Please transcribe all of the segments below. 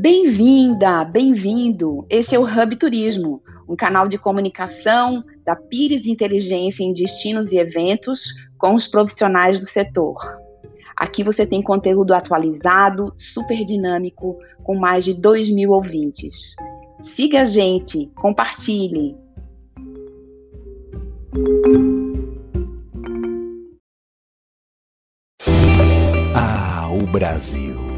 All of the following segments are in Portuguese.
Bem-vinda, bem-vindo. Esse é o Hub Turismo, um canal de comunicação da Pires Inteligência em Destinos e Eventos com os profissionais do setor. Aqui você tem conteúdo atualizado, super dinâmico, com mais de 2 mil ouvintes. Siga a gente, compartilhe. Ah, o Brasil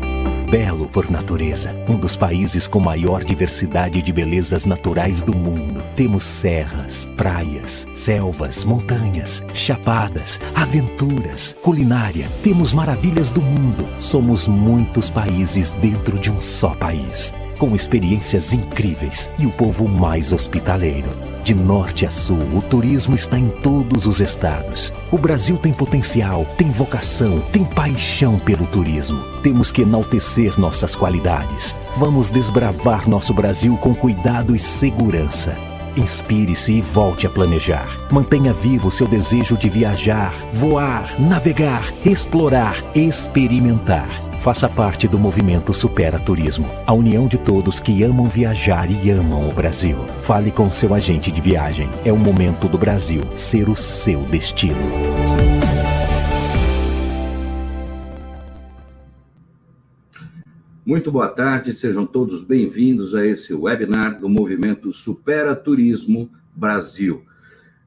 belo por natureza, um dos países com maior diversidade de belezas naturais do mundo. Temos serras, praias, selvas, montanhas, chapadas, aventuras, culinária. Temos maravilhas do mundo. Somos muitos países dentro de um só país com experiências incríveis e o povo mais hospitaleiro. De norte a sul, o turismo está em todos os estados. O Brasil tem potencial, tem vocação, tem paixão pelo turismo. Temos que enaltecer nossas qualidades. Vamos desbravar nosso Brasil com cuidado e segurança. Inspire-se e volte a planejar. Mantenha vivo seu desejo de viajar, voar, navegar, explorar, experimentar. Faça parte do movimento Supera Turismo, a união de todos que amam viajar e amam o Brasil. Fale com seu agente de viagem. É o momento do Brasil ser o seu destino. Muito boa tarde, sejam todos bem-vindos a esse webinar do movimento Supera Turismo Brasil.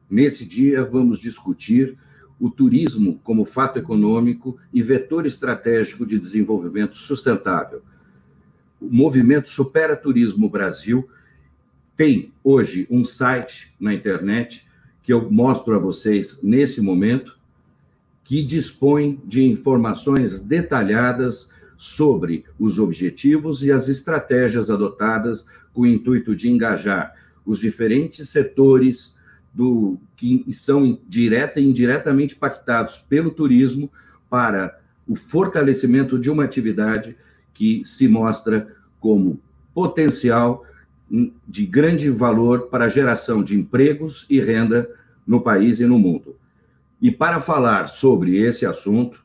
Nesse dia, vamos discutir o turismo como fato econômico e vetor estratégico de desenvolvimento sustentável. O movimento Supera Turismo Brasil tem hoje um site na internet que eu mostro a vocês nesse momento, que dispõe de informações detalhadas sobre os objetivos e as estratégias adotadas com o intuito de engajar os diferentes setores do que são direta e indiretamente impactados pelo turismo para o fortalecimento de uma atividade que se mostra como potencial de grande valor para a geração de empregos e renda no país e no mundo. E para falar sobre esse assunto,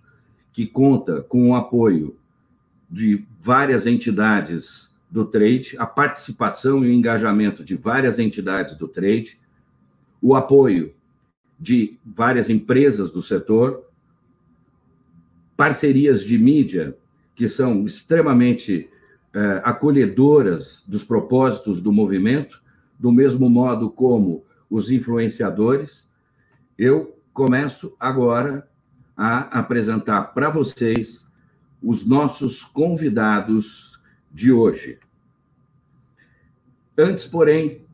que conta com o apoio de várias entidades do trade, a participação e o engajamento de várias entidades do trade, o apoio de várias empresas do setor, parcerias de mídia que são extremamente é, acolhedoras dos propósitos do movimento, do mesmo modo como os influenciadores. Eu começo agora a apresentar para vocês os nossos convidados de hoje. Antes, porém,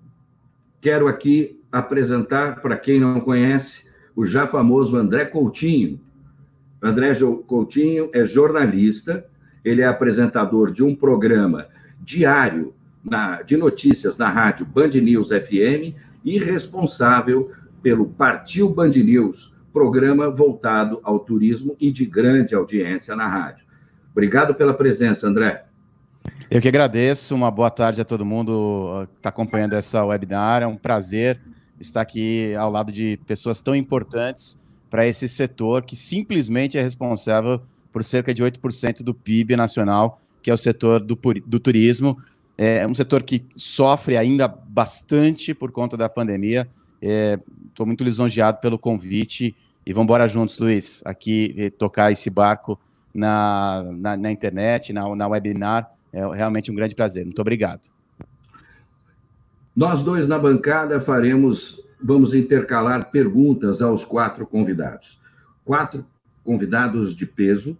quero aqui apresentar, para quem não conhece, o já famoso André Coutinho. André Coutinho é jornalista, ele é apresentador de um programa diário na, de notícias na rádio Band News FM e responsável pelo Partiu Band News, programa voltado ao turismo e de grande audiência na rádio. Obrigado pela presença, André. Eu que agradeço, uma boa tarde a todo mundo que está acompanhando essa webinar, é um prazer estar aqui ao lado de pessoas tão importantes para esse setor que simplesmente é responsável por cerca de 8% do PIB nacional, que é o setor do, do turismo. É um setor que sofre ainda bastante por conta da pandemia. Estou é, muito lisonjeado pelo convite e vamos embora juntos, Luiz, aqui tocar esse barco na, na, na internet, na, na webinar. É realmente um grande prazer. Muito obrigado. Nós dois na bancada faremos, vamos intercalar perguntas aos quatro convidados. Quatro convidados de peso,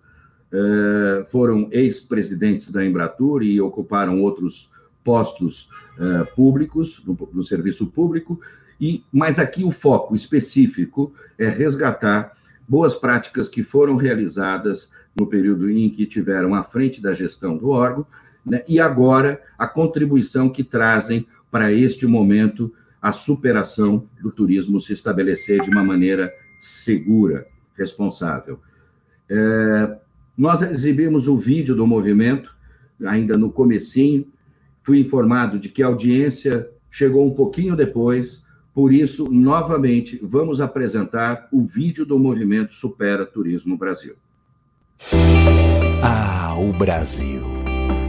eh, foram ex-presidentes da Embratur e ocuparam outros postos eh, públicos, no, serviço público, e mas aqui o foco específico é resgatar boas práticas que foram realizadas no período em que tiveram à frente da gestão do órgão, né, e agora a contribuição que trazem para este momento a superação do turismo se estabelecer de uma maneira segura, responsável. É, nós exibimos o vídeo do movimento, ainda no comecinho, fui informado de que a audiência chegou um pouquinho depois, por isso, novamente, vamos apresentar o vídeo do movimento Supera Turismo Brasil. Ah, o Brasil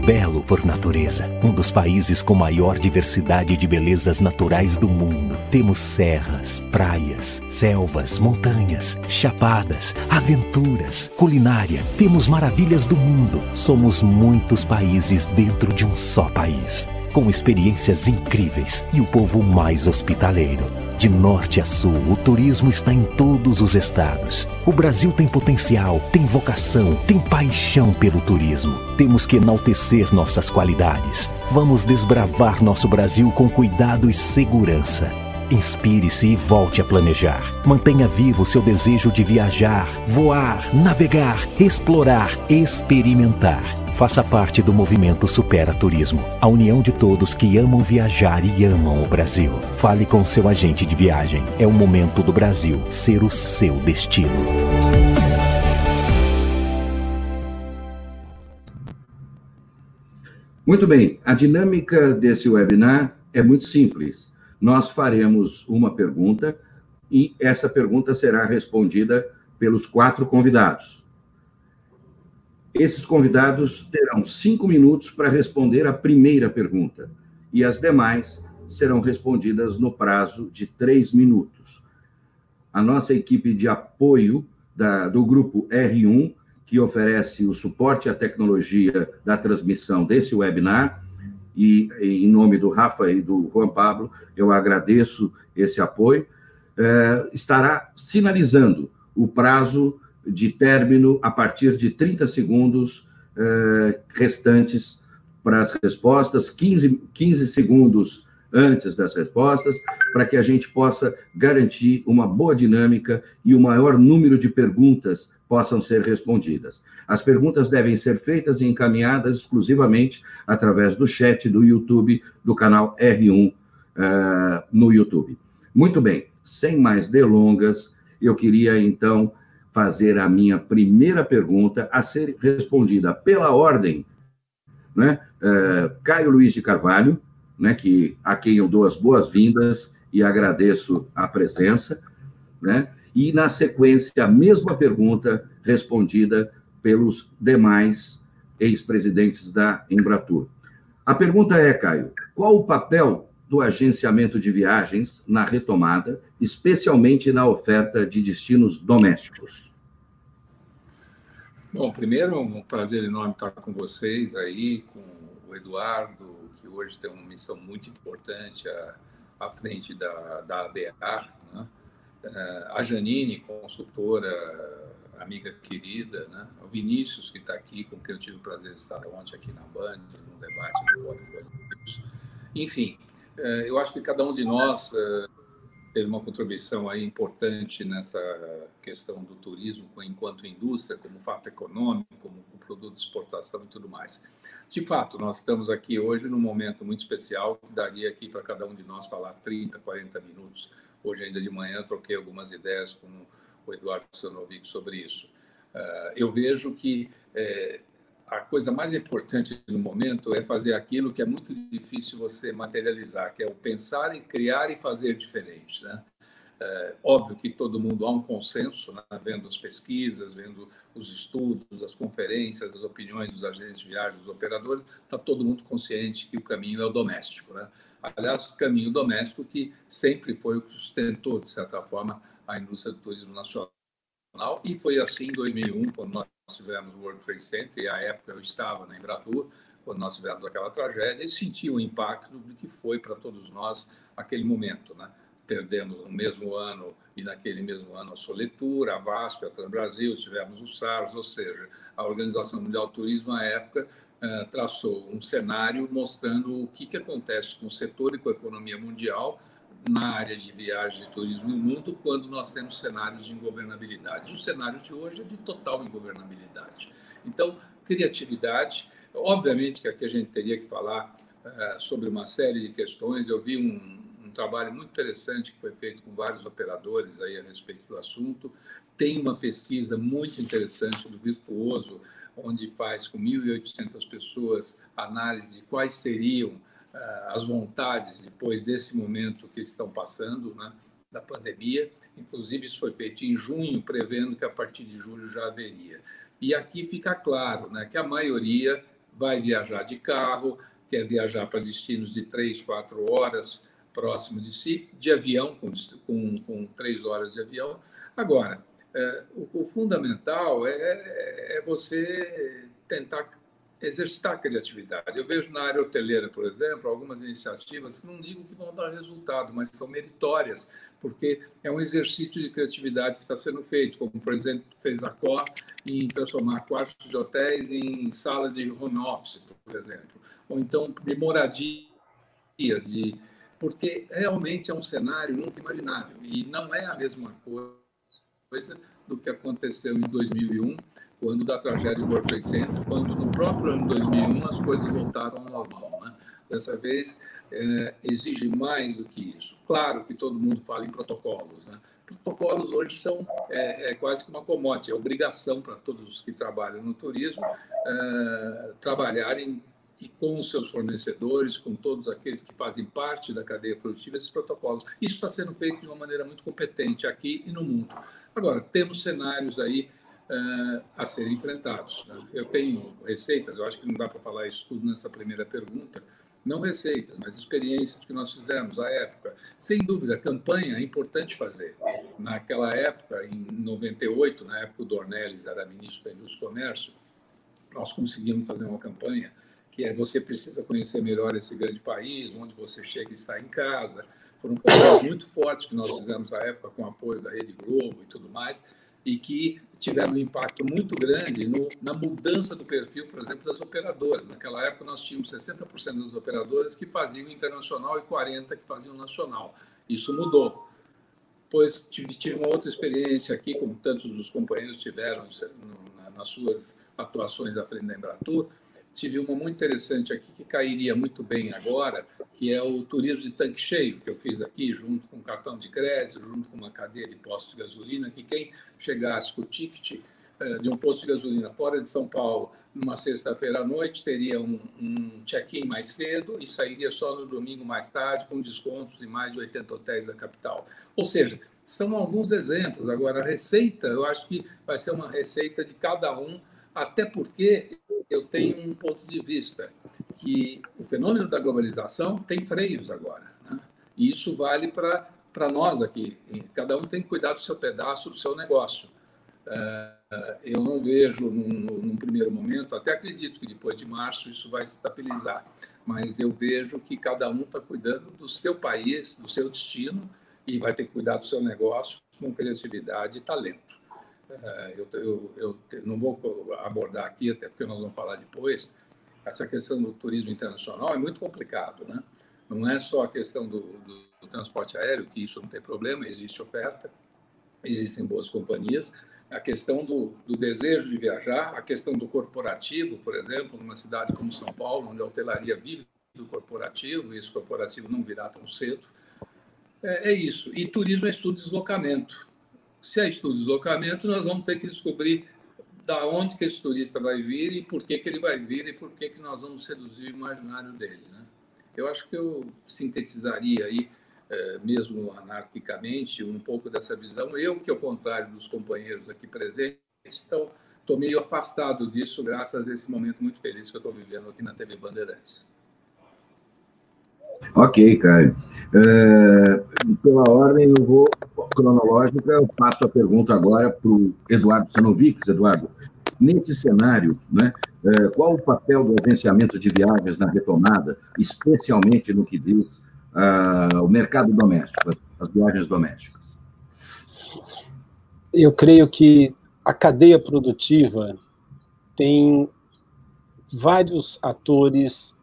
belo por natureza, um dos países com maior diversidade de belezas naturais do mundo. Temos serras, praias, selvas, montanhas, chapadas, aventuras, culinária. Temos maravilhas do mundo. Somos muitos países dentro de um só país com experiências incríveis e o povo mais hospitaleiro. De norte a sul, o turismo está em todos os estados. O Brasil tem potencial, tem vocação, tem paixão pelo turismo. Temos que enaltecer nossas qualidades. Vamos desbravar nosso Brasil com cuidado e segurança. Inspire-se e volte a planejar. Mantenha vivo seu desejo de viajar, voar, navegar, explorar, experimentar. Faça parte do movimento Supera Turismo, a união de todos que amam viajar e amam o Brasil. Fale com seu agente de viagem. É o momento do Brasil ser o seu destino. Muito bem, a dinâmica desse webinar é muito simples. Nós faremos uma pergunta e essa pergunta será respondida pelos quatro convidados. Esses convidados terão cinco minutos para responder a primeira pergunta e as demais serão respondidas no prazo de três minutos. A nossa equipe de apoio da, do grupo R1, que oferece o suporte à tecnologia da transmissão desse webinar, e em nome do Rafa e do Juan Pablo, eu agradeço esse apoio, eh, estará sinalizando o prazo de término a partir de 30 segundos eh, restantes para as respostas, 15, 15 segundos antes das respostas, para que a gente possa garantir uma boa dinâmica e o maior número de perguntas possam ser respondidas. As perguntas devem ser feitas e encaminhadas exclusivamente através do chat do YouTube, do canal R1 uh, eh, no YouTube. Muito bem, sem mais delongas, eu queria então fazer a minha primeira pergunta a ser respondida pela ordem, né? Uh, Caio Luiz de Carvalho, né, que, a quem eu dou as boas-vindas e agradeço a presença, né? E, na sequência, a mesma pergunta respondida pelos demais ex-presidentes da Embratur. A pergunta é, Caio, qual o papel do agenciamento de viagens na retomada, especialmente na oferta de destinos domésticos? Bom, primeiro, um prazer enorme estar com vocês aí, com o Eduardo, que hoje tem uma missão muito importante à, à frente da, da ABR, né? Eh, a Janine, consultora, amiga querida, né? o Vinícius, que está aqui, com quem eu tive o prazer de estar ontem aqui na Band, num debate no Fórum Enfim, eu acho que cada um de nós eh, teve uma contribuição aí importante nessa questão do turismo enquanto indústria, como fato econômico, como produto de exportação e tudo mais. De fato, nós estamos aqui hoje num momento muito especial que daria aqui para cada um de nós falar 30, 40 minutos. Hoje, ainda de manhã, troquei algumas ideias com o Eduardo Sanovic sobre isso. Uh, eu vejo que é, a coisa mais importante no momento é fazer aquilo que é muito difícil você materializar, que é o pensar e criar e fazer diferente, né? É, óbvio que todo mundo há um consenso, né? vendo as pesquisas, vendo os estudos, as conferências, as opiniões dos agentes de viagem, dos operadores, está todo mundo consciente que o caminho é o doméstico. Né? Aliás, o caminho doméstico que sempre foi o que sustentou, de certa forma, a indústria do turismo nacional. E foi assim em 2001, quando nós tivemos o World Trade Center, e à época eu estava na Embratur, quando nós tivemos aquela tragédia, e senti o impacto do que foi para todos nós aquele momento, né? Perdemos no mesmo ano e naquele mesmo ano a Soletura, a VASP, a Transbrasil, tivemos o SARS, ou seja, a Organização Mundial do Turismo, à época, eh, traçou um cenário mostrando o que, que acontece com o setor e com a economia mundial na área de viagem e turismo no mundo quando nós temos cenários de ingovernabilidade. O cenário de hoje é de total ingovernabilidade. Então, criatividade. Obviamente que aqui a gente teria que falar uh, sobre uma série de questões. Eu vi um, um trabalho muito interessante que foi feito com vários operadores aí a respeito do assunto. Tem uma pesquisa muito interessante do Virtuoso, onde faz com 1.800 pessoas análise de quais seriam as vontades depois desse momento que estão passando, né, da pandemia. Inclusive, isso foi feito em junho, prevendo que a partir de julho já haveria. E aqui fica claro né, que a maioria vai viajar de carro, quer viajar para destinos de três, quatro horas próximo de si, de avião, com, com, com três horas de avião. Agora, é, o, o, fundamental é, é, é você tentar exercitar a criatividade. Eu vejo na área hoteleira, por exemplo, algumas iniciativas que não digo que vão dar resultado, mas são meritórias, porque é um exercício de criatividade que está sendo feito, como, por exemplo, fez a COR em transformar quartos de hotéis em salas de home office, por exemplo, ou então de moradias, de... porque realmente é um cenário nunca imaginável e não é a mesma coisa do que aconteceu em 2001, quando da tragédia do World Trade Center, quando no próprio ano 2001 as coisas voltaram ao normal. Né? Dessa vez, é, exige mais do que isso. Claro que todo mundo fala em protocolos. Né? Protocolos hoje são é, é quase que uma commodity, é obrigação para todos os que trabalham no turismo é, trabalharem e com os seus fornecedores, com todos aqueles que fazem parte da cadeia produtiva, esses protocolos. Isso está sendo feito de uma maneira muito competente aqui e no mundo. Agora, temos cenários aí uh, a serem enfrentados. Né? Eu tenho receitas, eu acho que não dá para falar isso tudo nessa primeira pergunta, não receitas, mas experiências que nós fizemos à época. Sem dúvida, campanha é importante fazer. Naquela época, em 98, na época o Dornelles era ministro da Indústria e Comércio, nós conseguimos fazer uma campanha que é você precisa conhecer melhor esse grande país, onde você chega e está em casa. Foram campanhas muito fortes que nós fizemos à época com apoio da Rede Globo e tudo mais, e que tiveram um impacto muito grande no, na mudança do perfil, por exemplo, das operadoras. Naquela época, nós tínhamos 60% das operadoras que faziam internacional e 40% que faziam nacional. Isso mudou. Pois tive, tive uma outra experiência aqui, como tantos dos companheiros tiveram nas suas atuações à frente da Embratur, tive uma muito interessante aqui que cairia muito bem agora, que é o turismo de tanque cheio, que eu fiz aqui, junto com cartão de crédito, junto com uma cadeia de postos de gasolina, que quem chegasse com o ticket eh, de um posto de gasolina fora de São Paulo, numa sexta-feira à noite, teria um, um check-in mais cedo e sairia só no domingo mais tarde, com descontos em mais de 80 hotéis da capital. Ou seja, são alguns exemplos. Agora, a receita, eu acho que vai ser uma receita de cada um, até porque eu tenho um ponto de vista que o fenômeno da globalização tem freios agora. Né? E isso vale para nós aqui. Cada um tem que cuidar do seu pedaço, do seu negócio. Uh, eu não vejo, num, num, primeiro momento, até acredito que depois de março isso vai se estabilizar, mas eu vejo que cada um está cuidando do seu país, do seu destino, e vai ter que cuidar do seu negócio com criatividade e talento. É, eu, eu, eu, não vou abordar aqui, até porque nós vamos falar depois, essa questão do turismo internacional é muito complicado, né? Não é só a questão do, do, do transporte aéreo, que isso não tem problema, existe oferta, existem boas companhias, a questão do, do, desejo de viajar, a questão do corporativo, por exemplo, numa cidade como São Paulo, onde a hotelaria vive do corporativo, e esse corporativo não virá tão cedo. É, é isso. E turismo é estudo de deslocamento se é estudo de deslocamento, nós vamos ter que descobrir da onde que esse turista vai vir e por que, que ele vai vir e por que, que nós vamos seduzir o imaginário dele. Né? Eu acho que eu sintetizaria aí, é, mesmo anarquicamente, um pouco dessa visão. Eu, que ao contrário dos companheiros aqui presentes, estou meio afastado disso graças a esse momento muito feliz que eu estou vivendo aqui na TV Bandeirantes. Ok, Caio. É, pela ordem, eu vou cronológica, eu passo a pergunta agora para o Eduardo Sanovics. Eduardo, nesse cenário, né, é, qual o papel do agenciamento de viagens na retomada, especialmente no que diz uh, o mercado doméstico, as viagens domésticas? Eu creio que a cadeia produtiva tem vários atores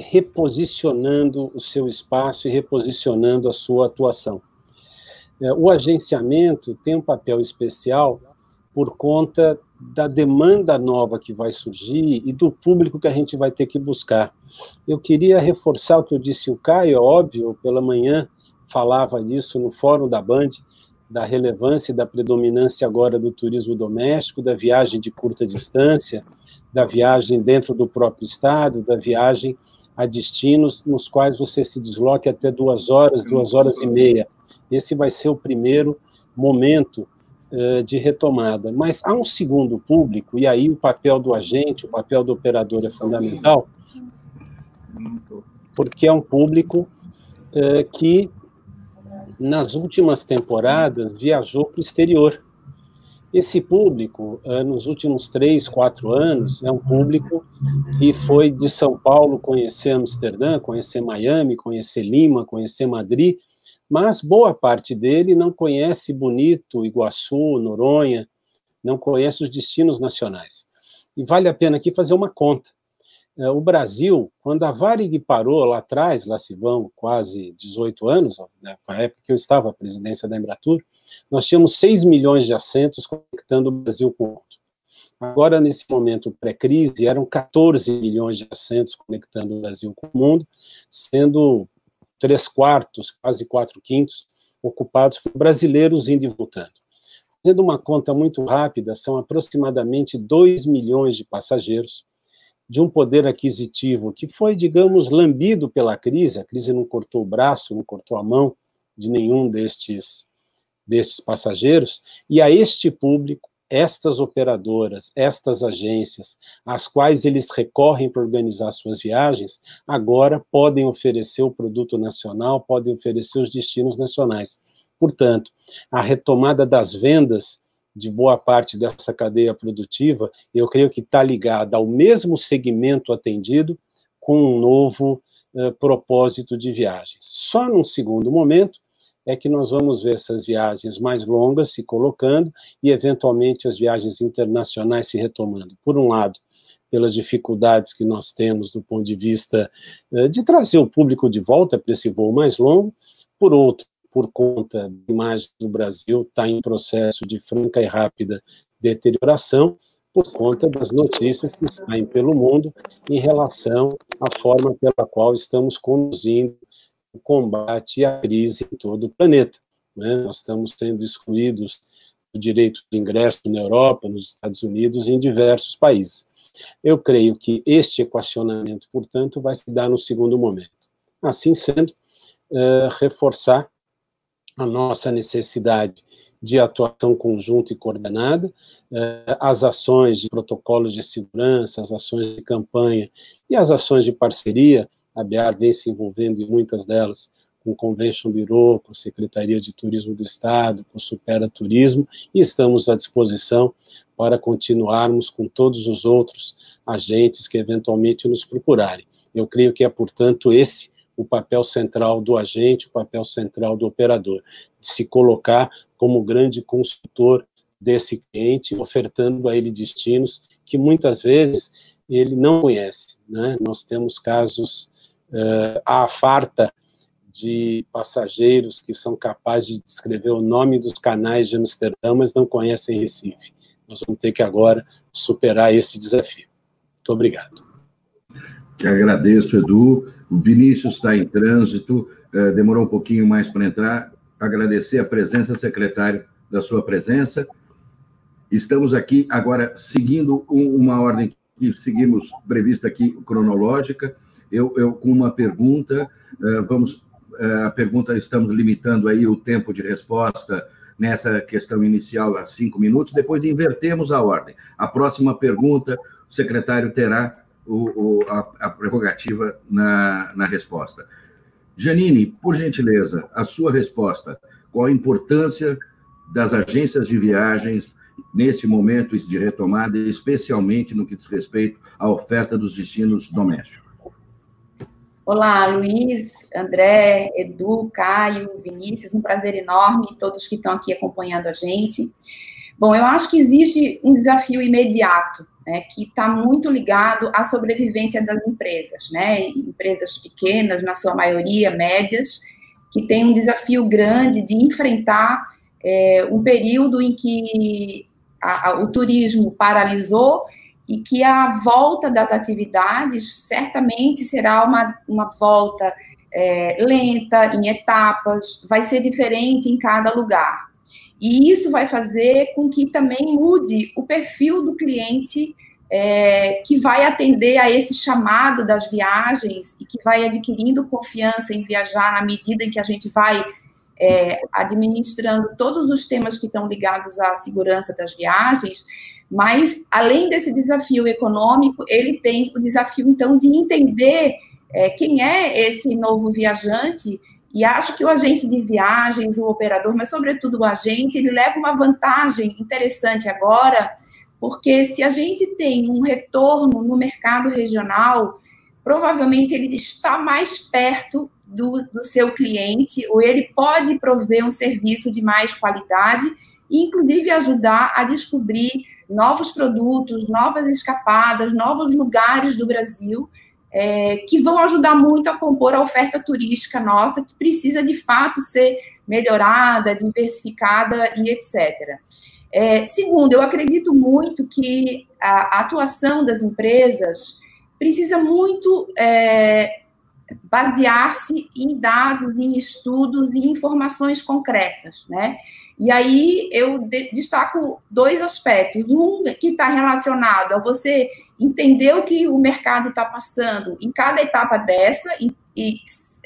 reposicionando o seu espaço e reposicionando a sua atuação. É, o agenciamento tem um papel especial por conta da demanda nova que vai surgir e do público que a gente vai ter que buscar. Eu queria reforçar o que eu disse o Caio, é óbvio, pela manhã falava disso no fórum da Band, da relevância e da predominância agora do turismo doméstico, da viagem de curta distância, da viagem dentro do próprio estado, da viagem a destinos nos quais você se desloque até duas horas, duas horas e meia. Esse vai ser o primeiro momento uh, de retomada. Mas há um segundo público, e aí o papel do agente, o papel do operador é fundamental, porque é um público uh, que, nas últimas temporadas, viajou para o exterior. Esse público, nos últimos três, quatro anos, é um público que foi de São Paulo conhecer Amsterdã, conhecer Miami, conhecer Lima, conhecer Madrid, mas boa parte dele não conhece Bonito, Iguaçu, Noronha, não conhece os destinos nacionais. E vale a pena aqui fazer uma conta. É, o Brasil, quando a Varig parou lá atrás, lá se vão quase 18 anos, né, na época que eu estava à presidência da Embratur, nós tínhamos 6 milhões de assentos conectando o Brasil com o mundo. Agora, nesse momento pré-crise, eram 14 milhões de assentos conectando o Brasil com o mundo, sendo três quartos, quase quatro quintos, ocupados por brasileiros indo e voltando. Fazendo uma conta muito rápida, são aproximadamente 2 milhões de passageiros, de um poder aquisitivo que foi, digamos, lambido pela crise, a crise não cortou o braço, não cortou a mão de nenhum destes, destes passageiros, e a este público estas operadoras, estas agências, às quais eles recorrem para organizar suas viagens, agora podem oferecer o produto nacional, podem oferecer os destinos nacionais. Portanto, a retomada das vendas de boa parte dessa cadeia produtiva, eu creio que está ligada ao mesmo segmento atendido com um novo uh, propósito de viagens. Só num segundo momento, é que nós vamos ver essas viagens mais longas se colocando e, eventualmente, as viagens internacionais se retomando. Por um lado, pelas dificuldades que nós temos do ponto de vista eh, de trazer o público de volta para esse voo mais longo, por outro, por conta da imagem do Brasil está em processo de franca e rápida deterioração, por conta das notícias que saem pelo mundo em relação à forma pela qual estamos conduzindo o combate à crise em todo o planeta. Né? Nós estamos sendo excluídos do direito de ingresso na Europa, nos Estados Unidos e em diversos países. Eu creio que este equacionamento, portanto, vai se dar no segundo momento. Assim sendo, uh, reforçar a nossa necessidade de atuação conjunta e coordenada, uh, as ações de protocolos de segurança, as ações de campanha e as ações de parceria a BEAR vem se envolvendo em muitas delas, com o Convention Bureau, com a Secretaria de Turismo do Estado, com o Supera Turismo, e estamos à disposição para continuarmos com todos os outros agentes que eventualmente nos procurarem. Eu creio que é, portanto, esse o papel central do agente, o papel central do operador, de se colocar como grande consultor desse cliente, ofertando a ele destinos que muitas vezes ele não conhece. Né? Nós temos casos uh, há a farta de passageiros que são capazes de descrever o nome dos canais de Amsterdã, mas não conhecem Recife. Nós vamos ter que agora superar esse desafio. Muito obrigado. Te agradeço, Edu. O Vinícius está em trânsito, uh, demorou um pouquinho mais para entrar. Agradecer a presença, secretário, da sua presença. Estamos aqui agora seguindo uma ordem que seguimos prevista aqui, cronológica eu, eu com uma pergunta, uh, vamos, uh, a pergunta, estamos limitando aí o tempo de resposta nessa questão inicial a cinco minutos, depois invertemos a ordem. A próxima pergunta, o secretário terá o, o, a, a, prerrogativa na, na resposta. Janine, por gentileza, a sua resposta. Qual a importância das agências de viagens neste momento de retomada, especialmente no que diz respeito à oferta dos destinos domésticos? Olá, Luiz, André, Edu, Caio, Vinícius, um prazer enorme, todos que estão aqui acompanhando a gente. Bom, eu acho que existe um desafio imediato, né, que está muito ligado à sobrevivência das empresas, né, empresas pequenas, na sua maioria, médias, que têm um desafio grande de enfrentar é, um período em que a, a, o turismo paralisou e que a volta das atividades certamente será uma, uma volta é, lenta, em etapas, vai ser diferente em cada lugar. E isso vai fazer com que também mude o perfil do cliente é, que vai atender a esse chamado das viagens e que vai adquirindo confiança em viajar na medida em que a gente vai é, administrando todos os temas que estão ligados à segurança das viagens, mas além desse desafio econômico, ele tem o desafio então de entender é, quem é esse novo viajante e acho que o agente de viagens, o operador, mas sobretudo o agente, ele leva uma vantagem interessante agora, porque se a gente tem um retorno no mercado regional, provavelmente ele está mais perto do, do seu cliente, ou ele pode prover um serviço de mais qualidade e, inclusive, ajudar a descobrir novos produtos, novas escapadas, novos lugares do Brasil é, que vão ajudar muito a compor a oferta turística nossa, que precisa de fato ser melhorada, diversificada e etc. É, segundo, eu acredito muito que a, atuação das empresas precisa muito é, basear-se em dados, em estudos e informações concretas, né? E aí eu destaco dois aspectos. Um que está relacionado a você entender o que o mercado está passando em cada etapa dessa, e, e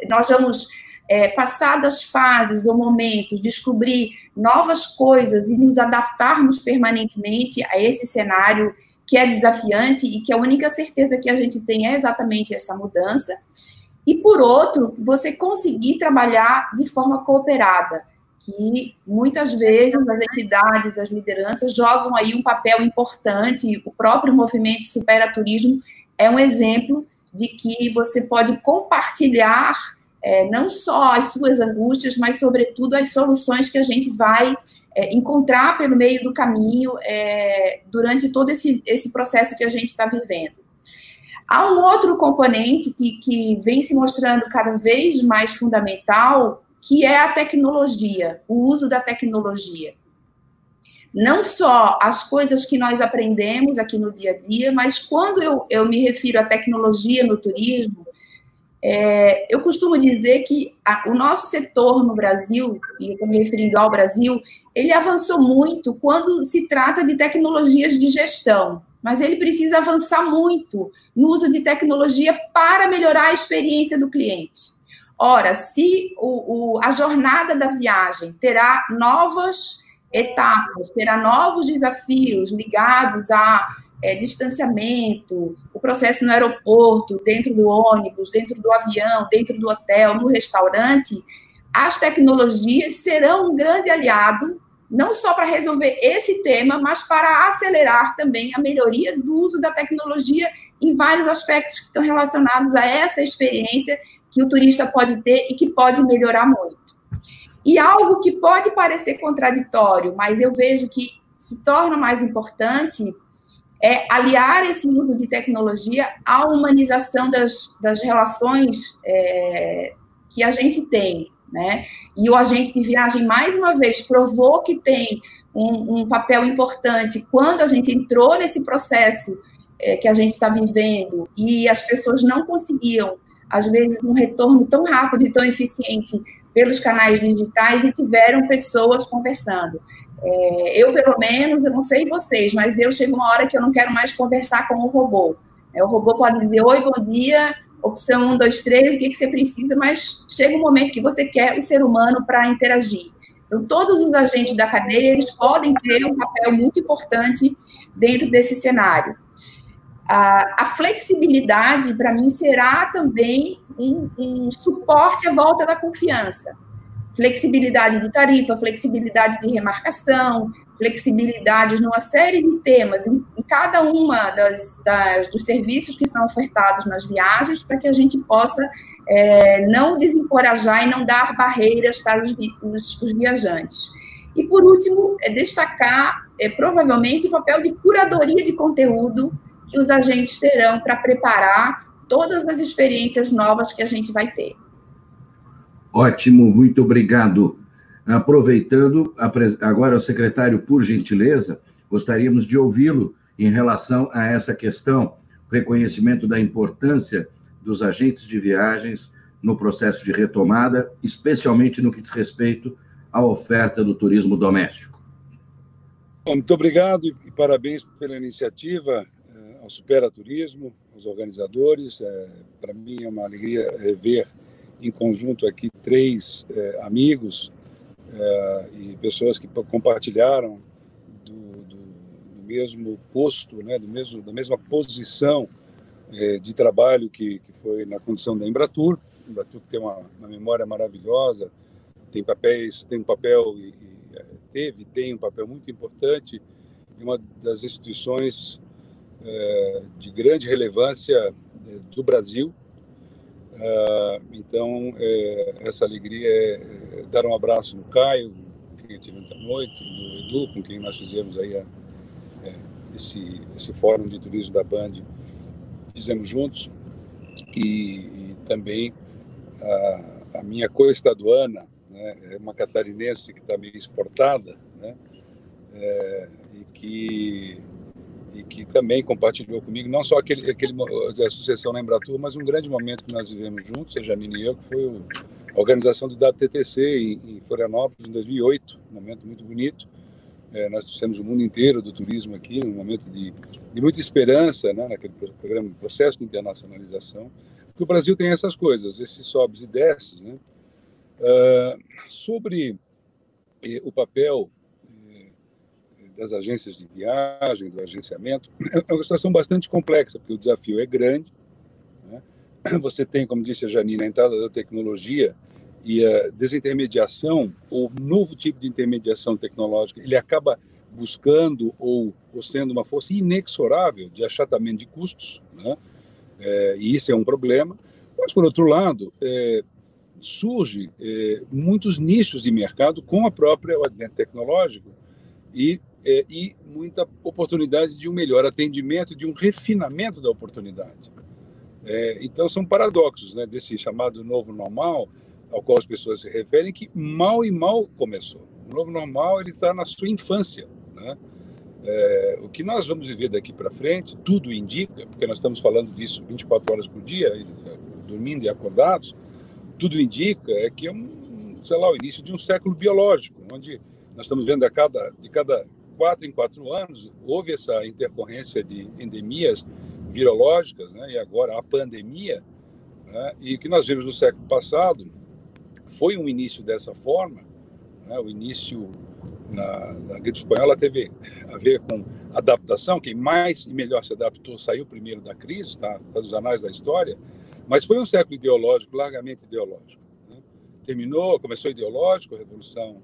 nós vamos, é, passadas fases ou momentos, descobrir novas coisas e nos adaptarmos permanentemente a esse cenário que é desafiante e que a única certeza que a gente tem é exatamente essa mudança. E, por outro, você conseguir trabalhar de forma cooperada que muitas vezes as entidades, as lideranças jogam aí um papel importante. O próprio movimento Supera Turismo é um exemplo de que você pode compartilhar é, não só as suas angústias, mas sobretudo as soluções que a gente vai é, encontrar pelo meio do caminho é, durante todo esse, esse processo que a gente está vivendo. Há um outro componente que, que vem se mostrando cada vez mais fundamental, que é a tecnologia, o uso da tecnologia. Não só as coisas que nós aprendemos aqui no dia a dia, mas quando eu, eu me refiro à tecnologia no turismo, é, eu costumo dizer que a, o nosso setor no Brasil, e eu estou me referindo ao Brasil, ele avançou muito quando se trata de tecnologias de gestão, mas ele precisa avançar muito no uso de tecnologia para melhorar a experiência do cliente. Ora, se o, o, a jornada da viagem terá novas etapas, terá novos desafios ligados a é, distanciamento, o processo no aeroporto, dentro do ônibus, dentro do avião, dentro do hotel, no restaurante, as tecnologias serão um grande aliado, não só para resolver esse tema, mas para acelerar também a melhoria do uso da tecnologia em vários aspectos que estão relacionados a essa experiência que o turista pode ter e que pode melhorar muito. E algo que pode parecer contraditório, mas eu vejo que se torna mais importante é aliar esse uso de tecnologia à humanização das, das relações é, que a gente tem, né? E o agente de viagem, mais uma vez, provou que tem um, um papel importante quando a gente entrou nesse processo é, que a gente está vivendo e as pessoas não conseguiam às vezes, um retorno tão rápido e tão eficiente pelos canais digitais e tiveram pessoas conversando. É, eu, pelo menos, eu não sei vocês, mas eu chego uma hora que eu não quero mais conversar com o robô. É, o robô pode dizer, oi, bom dia, opção 1, 2, 3, o que, que você precisa, mas chega um momento que você quer o ser humano para interagir. Então, todos os agentes da cadeia, eles podem ter um papel muito importante dentro desse cenário. A, a flexibilidade, para mim, será também um, um suporte à volta da confiança. Flexibilidade de tarifa, flexibilidade de remarcação, flexibilidades numa série de temas, em, em cada uma das, das, dos serviços que são ofertados nas viagens, para que a gente possa é, não desencorajar e não dar barreiras para os, os, os viajantes. E, por último, é destacar, é, provavelmente, o papel de curadoria de conteúdo que os agentes terão para preparar todas as experiências novas que a gente vai ter. Ótimo, muito obrigado. Aproveitando, agora o secretário, por gentileza, gostaríamos de ouvi-lo em relação a essa questão, reconhecimento da importância dos agentes de viagens no processo de retomada, especialmente no que diz respeito à oferta do turismo doméstico. Muito obrigado e parabéns pela iniciativa ao Supera Turismo, aos organizadores. É, Para mim é uma alegria ver em conjunto aqui três é, amigos é, e pessoas que compartilharam do, do, do mesmo posto, né, do mesmo, da mesma posição é, de trabalho que, que foi na condição da Embratur. Embratur tem uma, uma memória maravilhosa, tem papéis, tem um papel e, e é, teve, tem um papel muito importante uma das instituições é, de grande relevância é, do Brasil. É, então, é, essa alegria é, dar um abraço no Caio, quem eu tive ontem à noite, no Edu, com quem nós fizemos aí a, esse, esse fórum de turismo da Band fizemos juntos e, e também a, a minha co-estaduana, né, é uma catarinense que está meio exportada, né, é, e que e que também compartilhou comigo não só aquele, aquele a sucessão na Embratur, mas um grande momento que nós vivemos juntos, a Janine e eu, que foi a organização do WTTC em, em Florianópolis em 2008, um momento muito bonito, é, nós trouxemos o mundo inteiro do turismo aqui, um momento de, de muita esperança né, naquele programa, processo de internacionalização. Porque o Brasil tem essas coisas, esses sobes e desces. Né? Uh, sobre eh, o papel eh, das agências de viagem, do agenciamento, é uma situação bastante complexa, porque o desafio é grande. Né? Você tem, como disse a Janine, a entrada da tecnologia e a desintermediação, ou novo tipo de intermediação tecnológica, ele acaba buscando ou, ou sendo uma força inexorável de achatamento de custos, né? É, e isso é um problema. Mas, por outro lado, é, surge é, muitos nichos de mercado com a própria o advento tecnológico e, é, e muita oportunidade de um melhor atendimento, de um refinamento da oportunidade. É, então, são paradoxos né, desse chamado novo normal, ao qual as pessoas se referem, que mal e mal começou. O novo normal ele está na sua infância. Né? É, o que nós vamos viver daqui para frente, tudo indica, porque nós estamos falando disso 24 horas por dia, dormindo e acordados, tudo indica é que é um, sei lá, o início de um século biológico, onde nós estamos vendo a cada, de cada quatro em quatro anos houve essa intercorrência de endemias virológicas, né? e agora a pandemia, né? e o que nós vimos no século passado foi um início dessa forma, né? o início na, na, gripe espanhola teve a ver com adaptação, quem mais e melhor se adaptou saiu primeiro da crise, tá, tá dos anais da história, mas foi um século ideológico, largamente ideológico. Né? Terminou, começou ideológico, a Revolução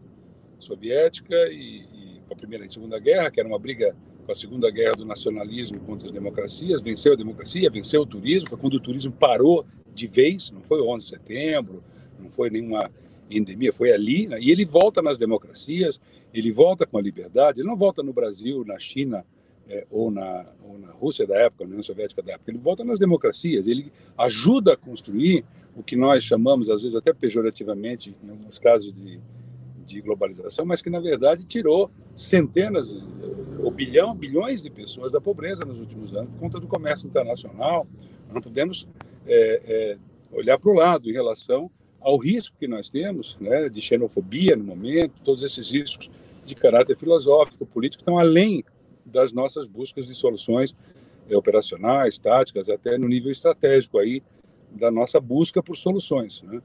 Soviética e a Primeira e Segunda Guerra, que era uma briga com a Segunda Guerra do nacionalismo contra as democracias, venceu a democracia, venceu o turismo, foi quando o turismo parou de vez, não foi o 11 de setembro, não foi nenhuma endemia, foi ali, né? e ele volta nas democracias, ele volta com a liberdade, ele não volta no Brasil, na China é, ou, na, ou na Rússia da época, na União Soviética da época, ele volta nas democracias, ele ajuda a construir o que nós chamamos, às vezes até pejorativamente, em alguns casos de, de globalização, mas que na verdade tirou centenas ou bilhão, bilhões de pessoas da pobreza nos últimos anos por conta do comércio internacional. Não podemos é, é, olhar para o lado em relação ao risco que nós temos né, de xenofobia no momento, todos esses riscos de caráter filosófico, político, estão além das nossas buscas de soluções é, operacionais, táticas, até no nível estratégico aí da nossa busca por soluções. Né?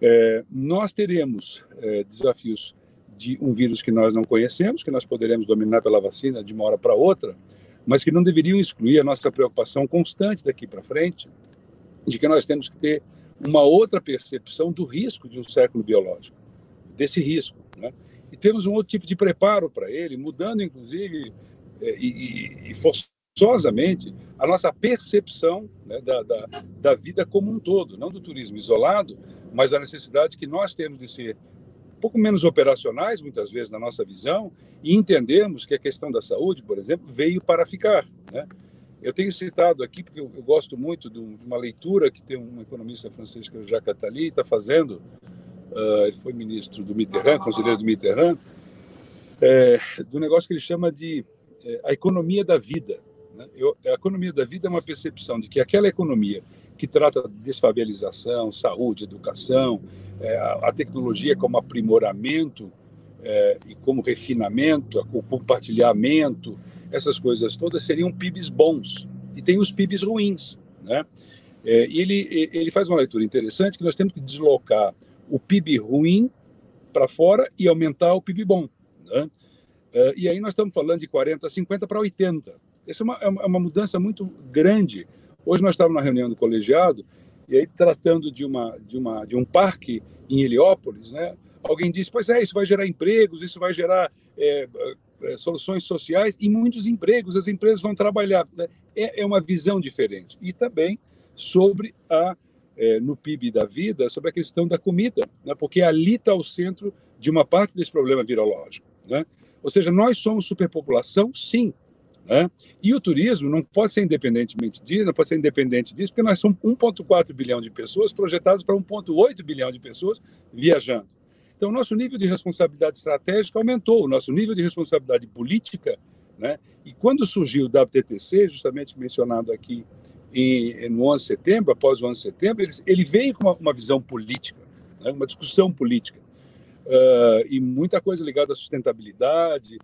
É, nós teremos é, desafios de um vírus que nós não conhecemos, que nós poderemos dominar pela vacina de uma hora para outra, mas que não deveriam excluir a nossa preocupação constante daqui para frente, de que nós temos que ter uma outra percepção do risco de um século biológico, desse risco. Né? E temos um outro tipo de preparo para ele, mudando, inclusive, é, e, e, forçosamente, a nossa percepção né, da, da, da vida como um todo, não do turismo isolado, mas a necessidade que nós temos de ser um pouco menos operacionais, muitas vezes, na nossa visão, e entendermos que a questão da saúde, por exemplo, veio para ficar. Né? Eu tenho citado aqui, porque eu, eu gosto muito de, uma leitura que tem um economista francês, que é o Jacques Attali, está fazendo, uh, ele foi ministro do Mitterrand, conselheiro do Mitterrand, é, do negócio que ele chama de é, a economia da vida. Né? Eu, a economia da vida é uma percepção de que aquela economia que trata de desfavelização, saúde, educação, é, a, a, tecnologia como aprimoramento é, e como refinamento, o compartilhamento, essas coisas todas seriam PIBs bons. E tem os PIBs ruins. Né? É, ele, ele faz uma leitura interessante que nós temos que deslocar o PIB ruim para fora e aumentar o PIB bom. Né? Uh, e aí nós estamos falando de 40, 50 para 80. Essa é uma, é uma mudança muito grande. Hoje nós estávamos na reunião do colegiado e aí tratando de uma de uma de um parque em Heliópolis, né? Alguém disse, pois é, isso vai gerar empregos, isso vai gerar é, é, soluções sociais e muitos empregos. As empresas vão trabalhar. Né? É, é uma visão diferente e também sobre a é, no PIB da vida sobre a questão da comida, né? porque ali está o centro de uma parte desse problema virológico. Né? Ou seja, nós somos superpopulação, sim. Né? E o turismo não pode ser independentemente disso, não pode ser independente disso, porque nós somos 1,4 bilhão de pessoas projetados para 1,8 bilhão de pessoas viajando. Então, o nosso nível de responsabilidade estratégica aumentou, o nosso nível de responsabilidade política, né? e quando surgiu o WTTC, justamente mencionado aqui em, no 11 de setembro, após o 11 de setembro, ele, ele veio com uma, uma visão política, né? uma discussão política. Uh, e muita coisa ligada à sustentabilidade,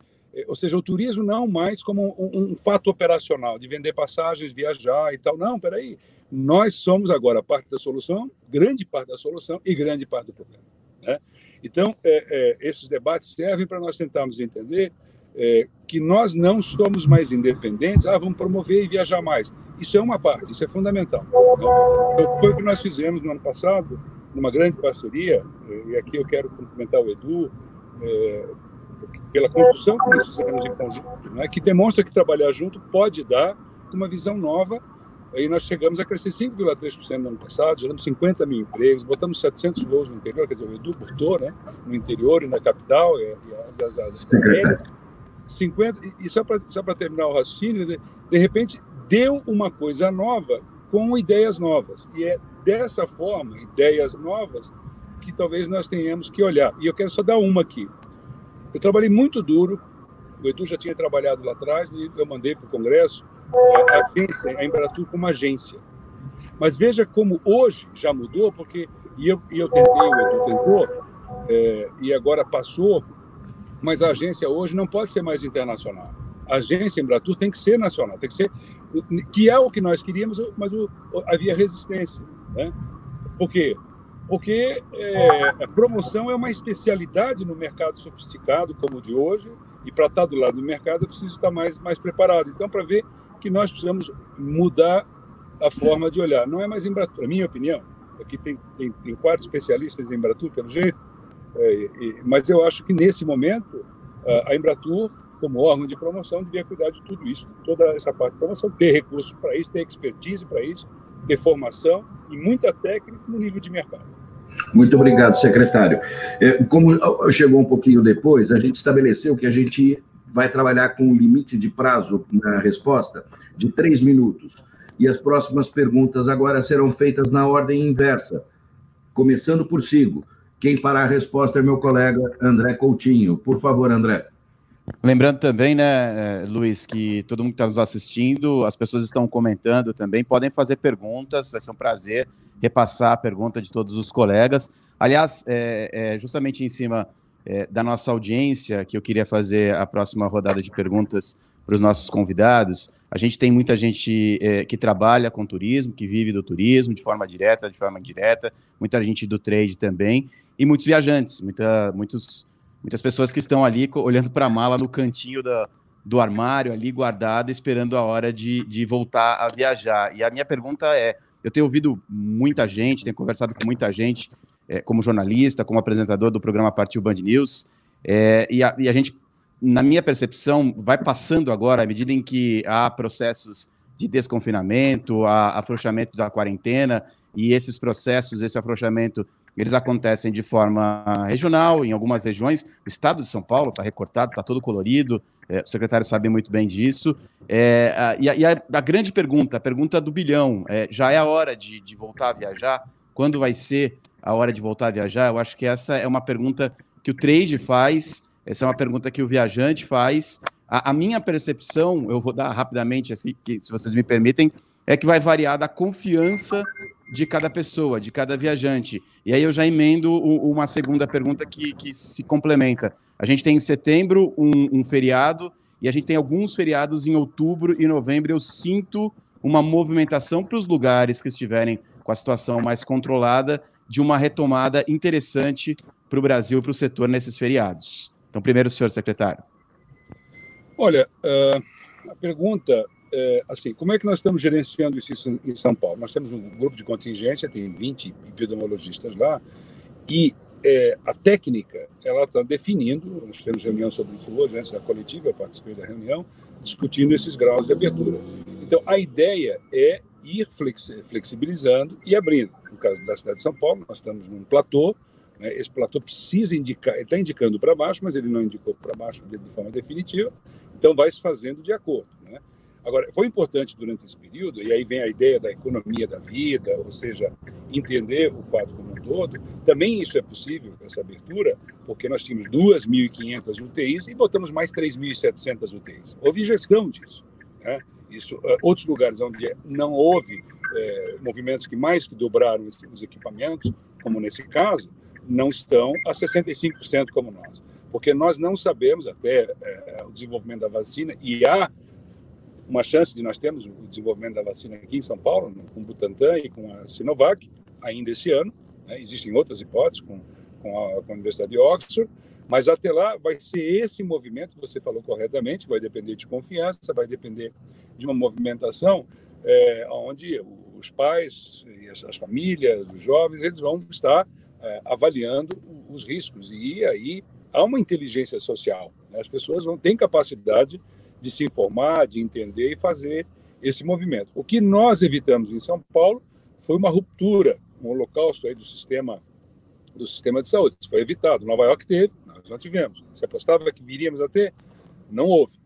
ou seja, o turismo não mais como um, um, fato operacional, de vender passagens, viajar e tal. Não, peraí. Nós somos agora parte da solução, grande parte da solução e grande parte do problema. Né? Então, é, é, esses debates servem para nós tentarmos entender é, que nós não somos mais independentes, ah, vamos promover e viajar mais. Isso é uma parte, isso é fundamental. Então, foi o que nós fizemos no ano passado, numa grande parceria, é, e aqui eu quero cumprimentar o Edu, é, pela construção que nós fizemos em conjunto, né, que demonstra que trabalhar junto pode dar uma visão nova. Aí nós chegamos a crescer 5,3% no ano passado, geramos 50 mil empregos, botamos 700 voos no interior, quer dizer, o Edu botou, né, no interior e na capital, e, e as, as, as 50, e só para terminar o raciocínio, de repente deu uma coisa nova com ideias novas. E é dessa forma, ideias novas, que talvez nós tenhamos que olhar. E eu quero só dar uma aqui. Eu trabalhei muito duro, o Edu já tinha trabalhado lá atrás, e eu mandei para o Congresso é, a agência, a Embratur como agência. Mas veja como hoje já mudou, porque e eu, e eu tentei, o Edu tentou, é, e agora passou mas a agência hoje não pode ser mais internacional. A agência Embratur tem que ser nacional, tem que ser que é o que nós queríamos, mas o, havia resistência, né? Por quê? Porque é, a promoção é uma especialidade no mercado sofisticado como o de hoje, e para estar do lado do mercado eu preciso estar mais mais preparado. Então, para ver que nós precisamos mudar a forma de olhar. Não é mais Embratur, a minha opinião. Aqui tem, tem, tem quatro especialistas em Embratur, pelo jeito, é, mas eu acho que nesse momento a Embratur, como órgão de promoção, devia cuidar de tudo isso, toda essa parte de promoção, ter recursos para isso, ter expertise para isso, ter formação e muita técnica no nível de mercado. Muito obrigado, secretário. É, como chegou um pouquinho depois, a gente estabeleceu que a gente vai trabalhar com um limite de prazo na resposta de três minutos. E as próximas perguntas agora serão feitas na ordem inversa, começando por Sigo. Quem fará a resposta é meu colega André Coutinho. Por favor, André. Lembrando também, né, eh, Luiz, que todo mundo que está nos assistindo, as pessoas estão comentando também, podem fazer perguntas, vai ser um prazer repassar a pergunta de todos os colegas. Aliás, é, é justamente em cima é, da nossa audiência, que eu queria fazer a próxima rodada de perguntas para os nossos convidados. A gente tem muita gente é, que trabalha com turismo, que vive do turismo de forma direta, de forma indireta, muita gente do trade também e muitos viajantes, muita, muitos, muitas pessoas que estão ali olhando para a mala no cantinho da, do armário, ali guardada, esperando a hora de, de voltar a viajar. E a minha pergunta é: eu tenho ouvido muita gente, tenho conversado com muita gente, é, como jornalista, como apresentador do programa Partiu Band News, é, e, a, e a gente, na minha percepção, vai passando agora, à medida em que há processos de desconfinamento, há afrouxamento da quarentena, e esses processos, esse afrouxamento eles acontecem de forma regional, em algumas regiões. O estado de São Paulo está recortado, está todo colorido, é, o secretário sabe muito bem disso. É, a, e, a, a, a, grande pergunta, a pergunta do bilhão, é, já é a hora de, de, voltar a viajar? Quando vai ser a hora de voltar a viajar? Eu acho que essa é uma pergunta que o trade faz, essa é uma pergunta que o viajante faz. A, minha percepção, eu vou dar rapidamente, assim, que, se vocês me permitem, é que vai variar da confiança de cada pessoa, de cada viajante. E aí eu já emendo uma segunda pergunta que, que se complementa. A gente tem em setembro um, um feriado e a gente tem alguns feriados em outubro e novembro. Eu sinto uma movimentação para os lugares que estiverem com a situação mais controlada de uma retomada interessante para o Brasil e para o setor nesses feriados? Então, primeiro, senhor secretário. Olha, uh, a pergunta é assim, como é que nós estamos gerenciando isso em São Paulo? Nós temos um grupo de contingência, tem 20 epidemiologistas lá, e é, a técnica, ela está definindo, nós tivemos reunião sobre isso hoje, antes da coletiva, eu participei da reunião, discutindo esses graus de abertura. Então, a ideia é ir flexibilizando e abrindo. No caso da cidade de São Paulo, nós estamos num platô, né, esse platô precisa indicar, está indicando para baixo, mas ele não indicou para baixo de forma definitiva, então vai se fazendo de acordo. Né? Agora, foi importante durante esse período, e aí vem a ideia da economia da vida, ou seja, entender o quadro como um todo. Também isso é possível, essa abertura, porque nós tínhamos 2.500 UTIs e botamos mais 3.700 UTIs. Houve gestão disso. Né? Isso, uh, outros lugares onde não houve é, movimentos que mais que dobraram os equipamentos, como nesse caso, não estão a 65% como nós. Porque nós não sabemos, até é, o desenvolvimento da vacina, e há uma chance de nós termos o desenvolvimento da vacina aqui em São Paulo, com o Butantan e com a Sinovac, ainda esse ano. Né? Existem outras hipóteses com, com, a, com a Universidade de Oxford, mas até lá vai ser esse movimento, você falou corretamente, vai depender de confiança, vai depender de uma movimentação é, onde os pais, as, as famílias, os jovens, eles vão estar é, avaliando os riscos. E aí há uma inteligência social. Né? As pessoas vão ter capacidade de se informar, de entender e fazer esse movimento. O que nós evitamos em São Paulo foi uma ruptura, um holocausto aí do sistema do sistema de saúde. Isso foi evitado. Nova York teve, nós não tivemos. Se apostava que viríamos a ter, não houve.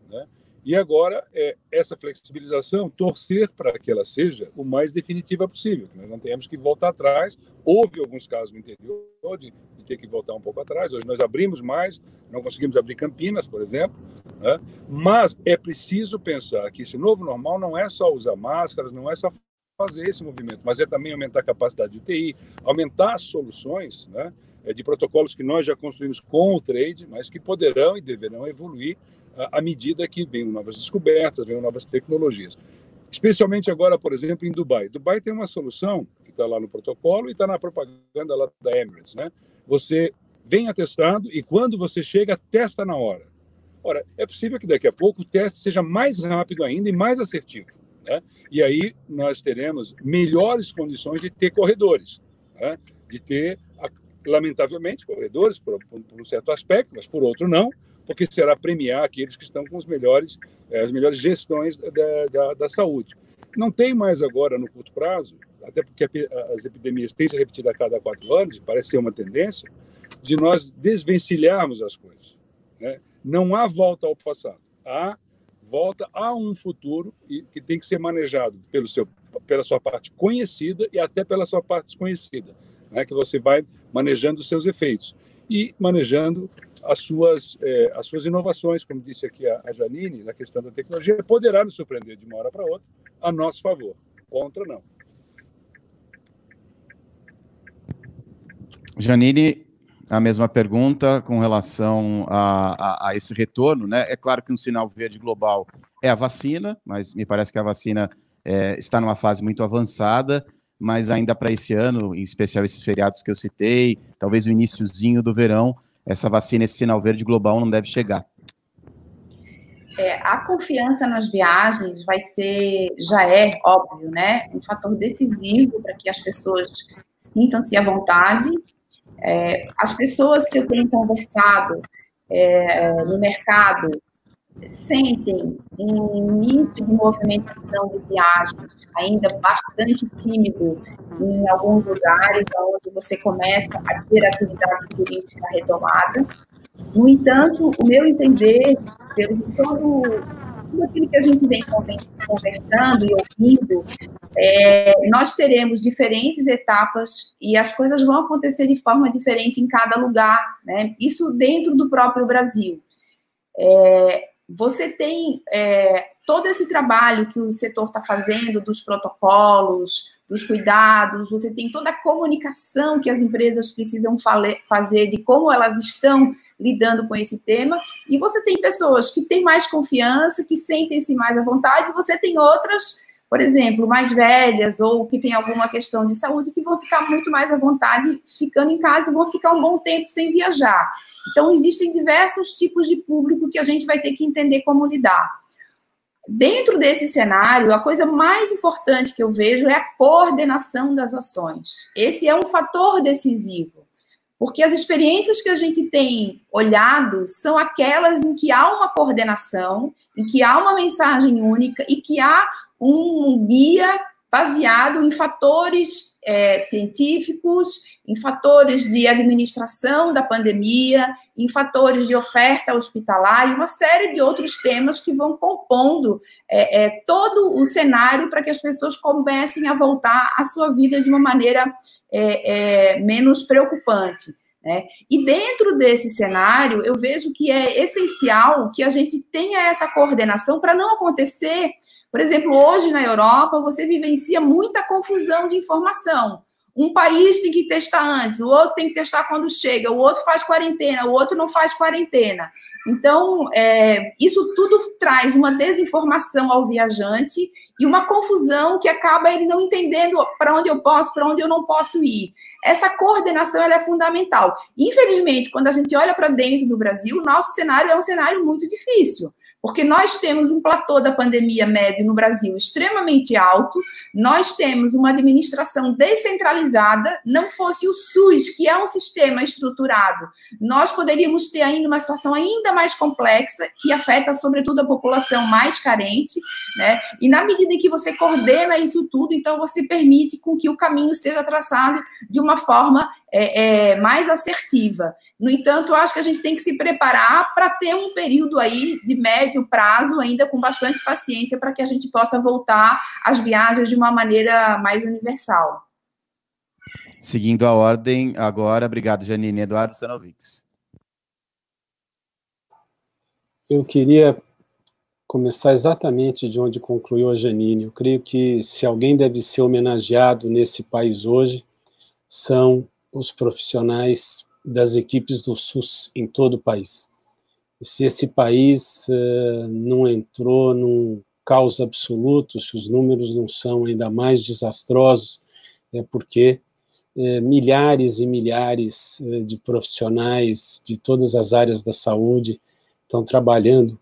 E agora, é, essa flexibilização, torcer para que ela seja o mais definitiva possível, que nós não tenhamos que voltar atrás. Houve alguns casos no interior de, de, ter que voltar um pouco atrás. Hoje nós abrimos mais, não conseguimos abrir Campinas, por exemplo. Né? Mas é preciso pensar que esse novo normal não é só usar máscaras, não é só fazer esse movimento, mas é também aumentar a capacidade de UTI, aumentar soluções né, é, de protocolos que nós já construímos com o trade, mas que poderão e deverão evoluir à medida que venham novas descobertas, venham novas tecnologias. Especialmente agora, por exemplo, em Dubai. Dubai tem uma solução que está lá no protocolo e está na propaganda lá da Emirates. Né? Você vem atestado e quando você chega, testa na hora. Ora, é possível que daqui a pouco o teste seja mais rápido ainda e mais assertivo. Né? E aí nós teremos melhores condições de ter corredores, né? de ter, lamentavelmente, corredores por, por um certo aspecto, mas por outro não, porque será premiar aqueles que estão com os melhores, eh, as melhores gestões da, da, da saúde. Não tem mais agora, no curto prazo, até porque as epidemias têm se repetido a cada quatro anos, parece ser uma tendência, de nós desvencilharmos as coisas. Né? Não há volta ao passado, há volta a um futuro que tem que ser manejado pelo seu, pela sua parte conhecida e até pela sua parte desconhecida, né? que você vai manejando os seus efeitos e manejando as suas, é, as suas inovações, como disse aqui a, a Janine, na questão da tecnologia, poderá nos surpreender de uma hora para outra a nosso favor. Contra, não. Janine, a mesma pergunta com relação a, a, a, esse retorno, né? É claro que um sinal verde global é a vacina, mas me parece que a vacina é, está numa fase muito avançada, mas ainda para esse ano, em especial esses feriados que eu citei, talvez o iníciozinho do verão, essa vacina, esse sinal verde global não deve chegar. É, a confiança nas viagens vai ser, já é óbvio, né? Um fator decisivo para que as pessoas sintam-se à vontade. É, as pessoas que eu tenho conversado é, no mercado sentem um início de movimentação de viagens ainda bastante tímido em alguns lugares onde você começa a ter atividade turística retomada. No entanto, o meu entender, pelo todo, tudo aquilo que a gente vem conversando e ouvindo, é, nós teremos diferentes etapas e as coisas vão acontecer de forma diferente em cada lugar, né? Isso dentro do próprio Brasil. É, você tem é, todo esse trabalho que o setor está fazendo dos protocolos, dos cuidados, você tem toda a comunicação que as empresas precisam fazer de como elas estão lidando com esse tema, e você tem pessoas que têm mais confiança, que sentem-se mais à vontade, e você tem outras por exemplo, mais velhas ou que têm alguma questão de saúde, que vão ficar muito mais à vontade ficando em casa e vão ficar um bom tempo sem viajar. Então, existem diversos tipos de público que a gente vai ter que entender como lidar. Dentro desse cenário, a coisa mais importante que eu vejo é a coordenação das ações. Esse é um fator decisivo. Porque as experiências que a gente tem olhado são aquelas em que há uma coordenação, em que há uma mensagem única e que há um guia baseado em fatores é, científicos, em fatores de administração da pandemia, em fatores de oferta hospitalar e uma série de outros temas que vão compondo é, é, todo o cenário para que as pessoas comecem a voltar à sua vida de uma maneira é, é, menos preocupante. Né? E dentro desse cenário, eu vejo que é essencial que a gente tenha essa coordenação para não acontecer. Por exemplo, hoje na Europa, você vivencia muita confusão de informação. Um país tem que testar antes, o outro tem que testar quando chega, o outro faz quarentena, o outro não faz quarentena. Então, é, isso tudo traz uma desinformação ao viajante e uma confusão que acaba ele não entendendo para onde eu posso, para onde eu não posso ir. Essa coordenação é fundamental. Infelizmente, quando a gente olha para dentro do Brasil, o nosso cenário é um cenário muito difícil porque nós temos um platô da pandemia médio no Brasil extremamente alto, nós temos uma administração descentralizada, não fosse o SUS, que é um sistema estruturado, nós poderíamos ter ainda uma situação ainda mais complexa, que afeta sobretudo a população mais carente, né? E na medida em que você coordena isso tudo, então você permite com que o caminho seja traçado de uma forma é, é, mais assertiva. No entanto, eu acho que a gente tem que se preparar para ter um período aí de médio prazo, ainda com bastante paciência, para que a gente possa voltar às viagens de uma maneira mais universal. Seguindo a ordem, agora, obrigado, Janine. Eduardo Sanovics. Eu queria começar exatamente de onde concluiu a Janine. Eu creio que se alguém deve ser homenageado nesse país hoje, são os profissionais das equipes do SUS em todo o país. Se esse país uh, não entrou num caos absoluto, se os números não são ainda mais desastrosos, é porque uh, milhares e milhares uh, de profissionais de todas as áreas da saúde estão trabalhando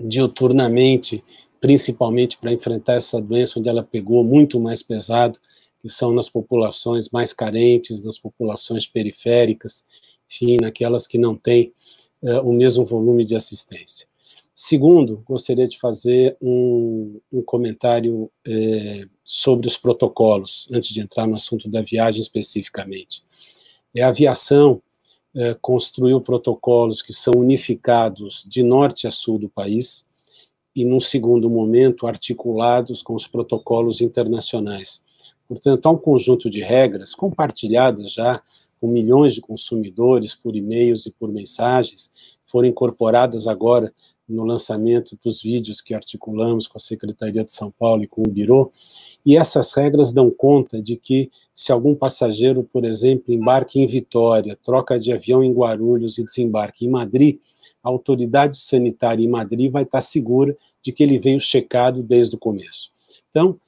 diuturnamente, principalmente para enfrentar essa doença onde ela pegou muito mais pesado, que são nas populações mais carentes, nas populações periféricas, enfim, naquelas que não têm uh, o mesmo volume de assistência. Segundo, gostaria de fazer um, um comentário eh, sobre os protocolos, antes de entrar no assunto da viagem especificamente. É a aviação eh, construiu protocolos que são unificados de norte a sul do país e, num segundo momento, articulados com os protocolos internacionais. Portanto, há um conjunto de regras compartilhadas já com milhões de consumidores por e-mails e por mensagens, foram incorporadas agora no lançamento dos vídeos que articulamos com a Secretaria de São Paulo e com o Biro, e essas regras dão conta de que se algum passageiro, por exemplo, embarque em Vitória, troca de avião em Guarulhos e desembarque em Madrid, a autoridade sanitária em Madrid vai estar segura de que ele veio checado desde o começo. Então,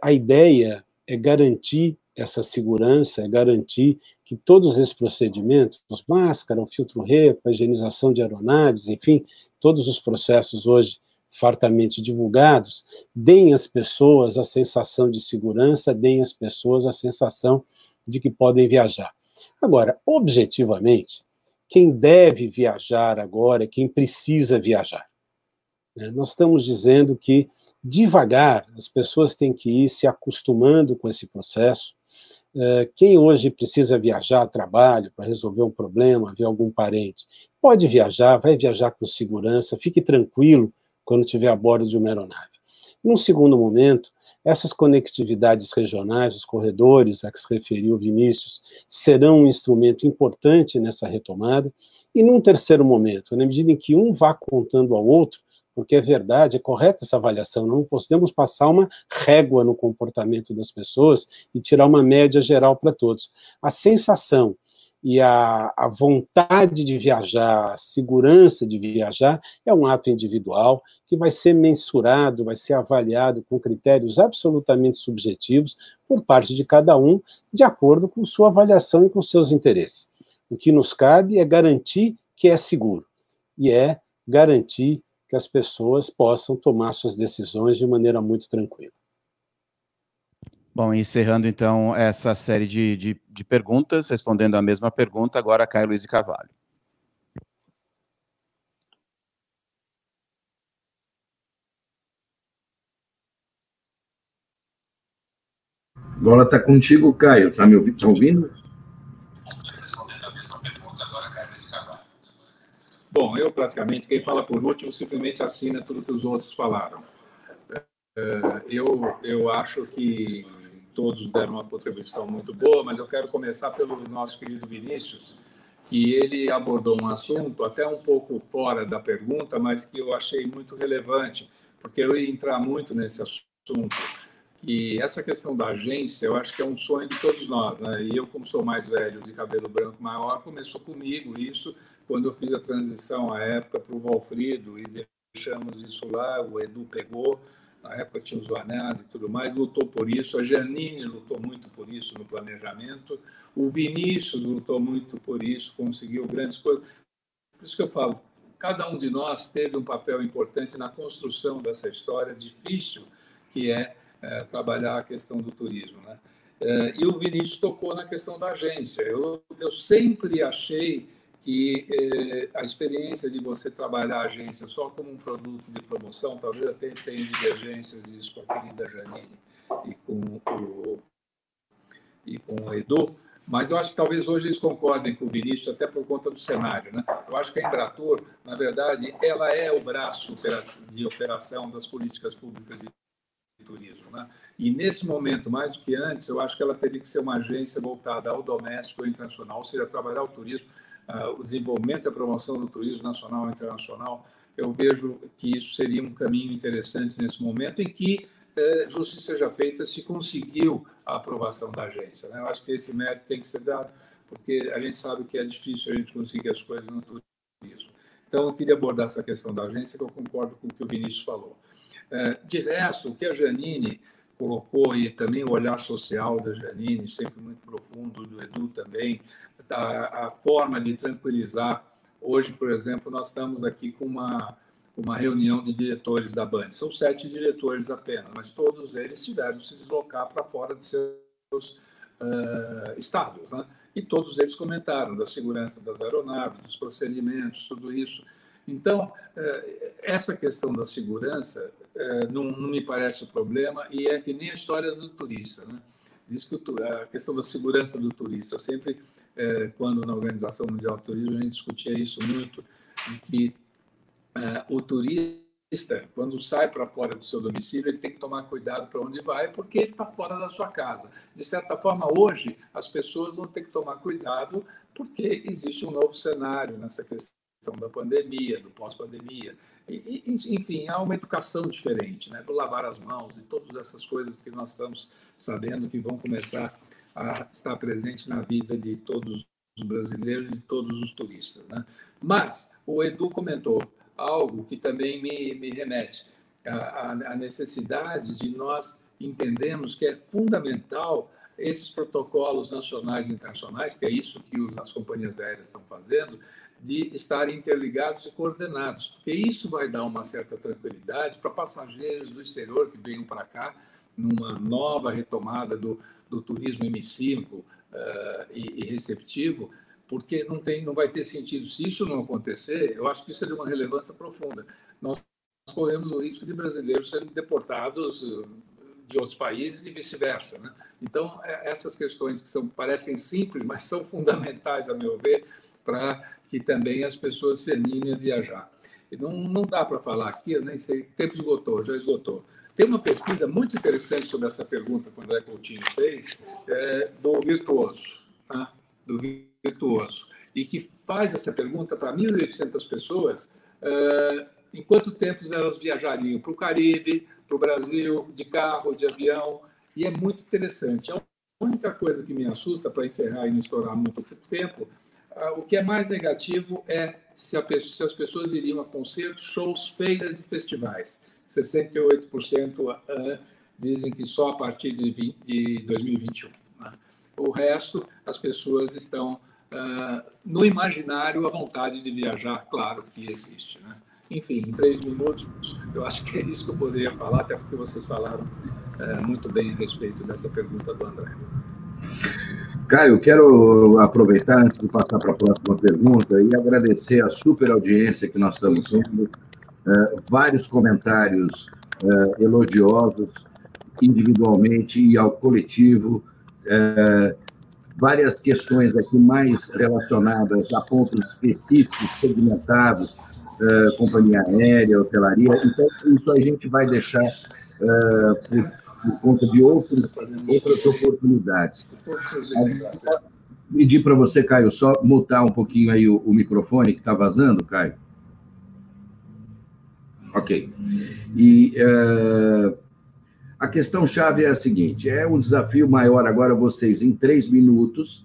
a ideia é garantir essa segurança, é garantir que todos esses procedimentos, máscara, o filtro REPA, higienização de aeronaves, enfim, todos os processos hoje fartamente divulgados, deem às pessoas a sensação de segurança, deem às pessoas a sensação de que podem viajar. Agora, objetivamente, quem deve viajar agora é quem precisa viajar. Né? Nós estamos dizendo que, devagar, as pessoas têm que ir se acostumando com esse processo. É, quem hoje precisa viajar a trabalho para resolver um problema, ver algum parente, pode viajar, vai viajar com segurança, fique tranquilo quando estiver a bordo de uma aeronave. Num segundo momento, essas conectividades regionais, os corredores a que se referiu Vinícius, serão um instrumento importante nessa retomada. E num terceiro momento, na medida em que um vá contando ao outro, porque é verdade, é correta essa avaliação, não podemos passar uma régua no comportamento das pessoas e tirar uma média geral para todos. A sensação e a, a, vontade de viajar, a segurança de viajar, é um ato individual que vai ser mensurado, vai ser avaliado com critérios absolutamente subjetivos por parte de cada um, de acordo com sua avaliação e com seus interesses. O que nos cabe é garantir que é seguro e é garantir que as pessoas possam tomar suas decisões de maneira muito tranquila. Bom, encerrando então essa série de, de, de perguntas, respondendo a mesma pergunta, agora Caio Luiz de Carvalho. Bola está contigo, Caio. Está me ouvindo? Tá ouvindo? Bom, eu praticamente, quem fala por último, simplesmente assina tudo que os outros falaram. É, eu, eu acho que todos deram uma contribuição muito boa, mas eu quero começar pelo nosso querido Vinícius, que ele abordou um assunto até um pouco fora da pergunta, mas que eu achei muito relevante, porque eu ia entrar muito nesse assunto, que essa questão da agência, eu acho que é um sonho de todos nós, né? E eu, como sou mais velho, de cabelo branco maior, começou comigo isso quando eu fiz a transição à época para o Valfrido e deixamos isso lá, o Edu pegou, na época tinha os Vanás e tudo mais, lutou por isso. A Janine lutou muito por isso no planejamento. O Vinícius lutou muito por isso, conseguiu grandes coisas. Por isso que eu falo, cada um de nós teve um papel importante na construção dessa história difícil que é, é trabalhar a questão do turismo. Né? É, e o Vinícius tocou na questão da agência. Eu, eu sempre achei que eh, a experiência de você trabalhar a agência só como um produto de promoção, talvez até tenha divergências isso com a querida Janine e com o, e com o Edu, mas eu acho que talvez hoje eles concordem com o Vinícius, até por conta do cenário. Né? Eu acho que a Embratur, na verdade, ela é o braço de operação das políticas públicas de turismo. Né? E nesse momento, mais do que antes, eu acho que ela teria que ser uma agência voltada ao doméstico e internacional, ou seja, trabalhar o turismo uh, o desenvolvimento e a promoção do turismo nacional e internacional, eu vejo que isso seria um caminho interessante nesse momento em que eh, justiça seja feita se conseguiu a aprovação da agência. Né? Eu acho que esse mérito tem que ser dado, porque a gente sabe que é difícil a gente conseguir as coisas no turismo. Então, eu queria abordar essa questão da agência, que eu concordo com o que o Vinícius falou. Eh, de resto, o que a Janine colocou e também o olhar social da Janine, sempre muito profundo, do Edu também, a, a forma de tranquilizar. Hoje, por exemplo, nós estamos aqui com uma, uma reunião de diretores da Band. São sete diretores apenas, mas todos eles tiveram que se deslocar para fora de seus uh, estados. Né? E todos eles comentaram da segurança das aeronaves, dos procedimentos, tudo isso. Então, essa questão da segurança uh, não, não, me parece o problema, e é que nem a história do turista. Né? Diz que a questão da segurança do turista. Eu sempre é, quando na Organização Mundial do Turismo a gente discutia isso muito, de que é, o turista, quando sai para fora do seu domicílio, ele tem que tomar cuidado para onde vai, porque ele está fora da sua casa. De certa forma, hoje, as pessoas vão ter que tomar cuidado, porque existe um novo cenário nessa questão da pandemia, do pós-pandemia. Enfim, há uma educação diferente, né? lavar as mãos e todas essas coisas que nós estamos sabendo que vão começar a estar presente na vida de todos os brasileiros e de todos os turistas. Né? Mas o Edu comentou algo que também me, me remete à, necessidade de nós entendermos que é fundamental esses protocolos nacionais e internacionais, que é isso que as companhias aéreas estão fazendo, de estarem interligados e coordenados, porque isso vai dar uma certa tranquilidade para passageiros do exterior que venham para cá numa nova retomada do, do turismo emissivo uh, e, e, receptivo, porque não, tem, não vai ter sentido. Se isso não acontecer, eu acho que isso é de uma relevância profunda. Nós corremos o risco de brasileiros serem deportados eh, de outros países e vice-versa. Né? Então, é, essas questões que são, parecem simples, mas são fundamentais, a meu ver, para que também as pessoas se animem a viajar. Não, não dá para falar aqui, eu nem sei, tempo esgotou, já esgotou. Tem uma pesquisa muito interessante sobre essa pergunta que o André Coutinho fez, é, do virtuoso, tá? do virtuoso, e que faz essa pergunta para 1.800 pessoas, é, em quanto tempo elas viajariam para o Caribe, para o Brasil, de carro, de avião, e é muito interessante. É única coisa que me assusta, para encerrar e não estourar muito tempo, o que é mais negativo é se, pessoa, se, as pessoas iriam a concertos, shows, feiras e festivais. 68% ah, dizem que só a partir de, 20, de 2021. Né? O resto, as pessoas estão uh, no imaginário a vontade de viajar, claro que existe. Né? Enfim, em três minutos, eu acho que é isso que eu poderia falar, até porque vocês falaram uh, muito bem a respeito dessa pergunta do André. Caio, quero aproveitar antes de passar para a próxima pergunta e agradecer a super audiência que nós estamos tendo, uh, vários comentários uh, elogiosos individualmente e ao coletivo, uh, várias questões aqui mais relacionadas a pontos específicos, segmentados, companhia aérea, hotelaria. Então, isso a gente vai deixar uh, por, conta de outros, outras oportunidades. Pedir para você, Caio, só mutar um pouquinho aí o, o microfone que está vazando, Caio. Ok. E uh, a questão chave é a seguinte: é um desafio maior agora vocês, em três minutos,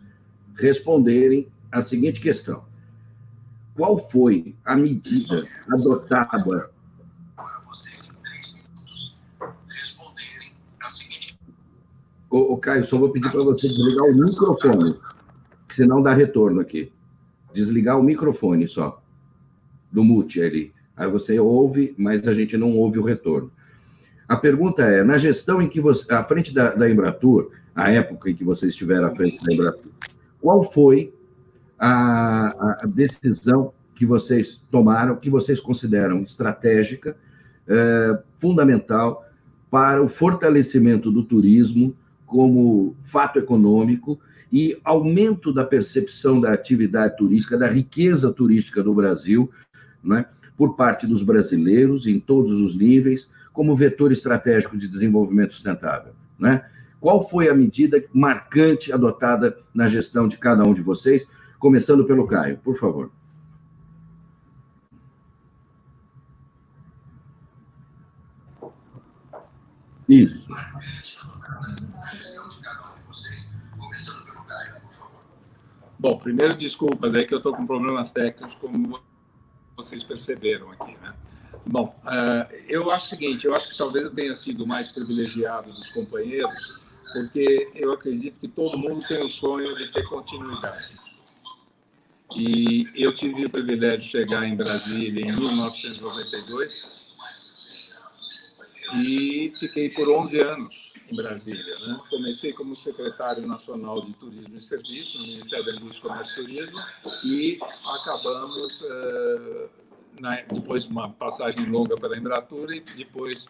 responderem a seguinte questão: Qual foi a medida adotada? Ô, ô Caio, só vou pedir para você desligar o microfone, que senão dá retorno aqui. Desligar o microfone só, do mute ali. Aí você ouve, mas a gente não ouve o retorno. A pergunta é: na gestão em que você, à frente da, da Embratur, a época em que vocês estiveram à frente da Embratur, qual foi a, a decisão que vocês tomaram, que vocês consideram estratégica, é, fundamental para o fortalecimento do turismo como fato econômico e aumento da percepção da atividade turística, da riqueza turística do Brasil, né, por parte dos brasileiros em todos os níveis, como vetor estratégico de desenvolvimento sustentável. Né? Qual foi a medida marcante adotada na gestão de cada um de vocês? Começando pelo Caio, por favor. Isso. Bom, primeiro, desculpas aí que eu estou com problemas técnicos, como vocês perceberam aqui, né? Bom, uh, eu acho o seguinte, eu acho que talvez eu tenha sido mais privilegiado dos companheiros, porque eu acredito que todo mundo tem o sonho de ter continuidade. E eu tive o privilégio de chegar em Brasília em 1992 e fiquei por 11 anos em Brasília. Né? Comecei como secretário nacional de Turismo e Serviço no Ministério da Indústria, Comércio e Turismo e acabamos uh, na, depois uma passagem longa pela Embratura e depois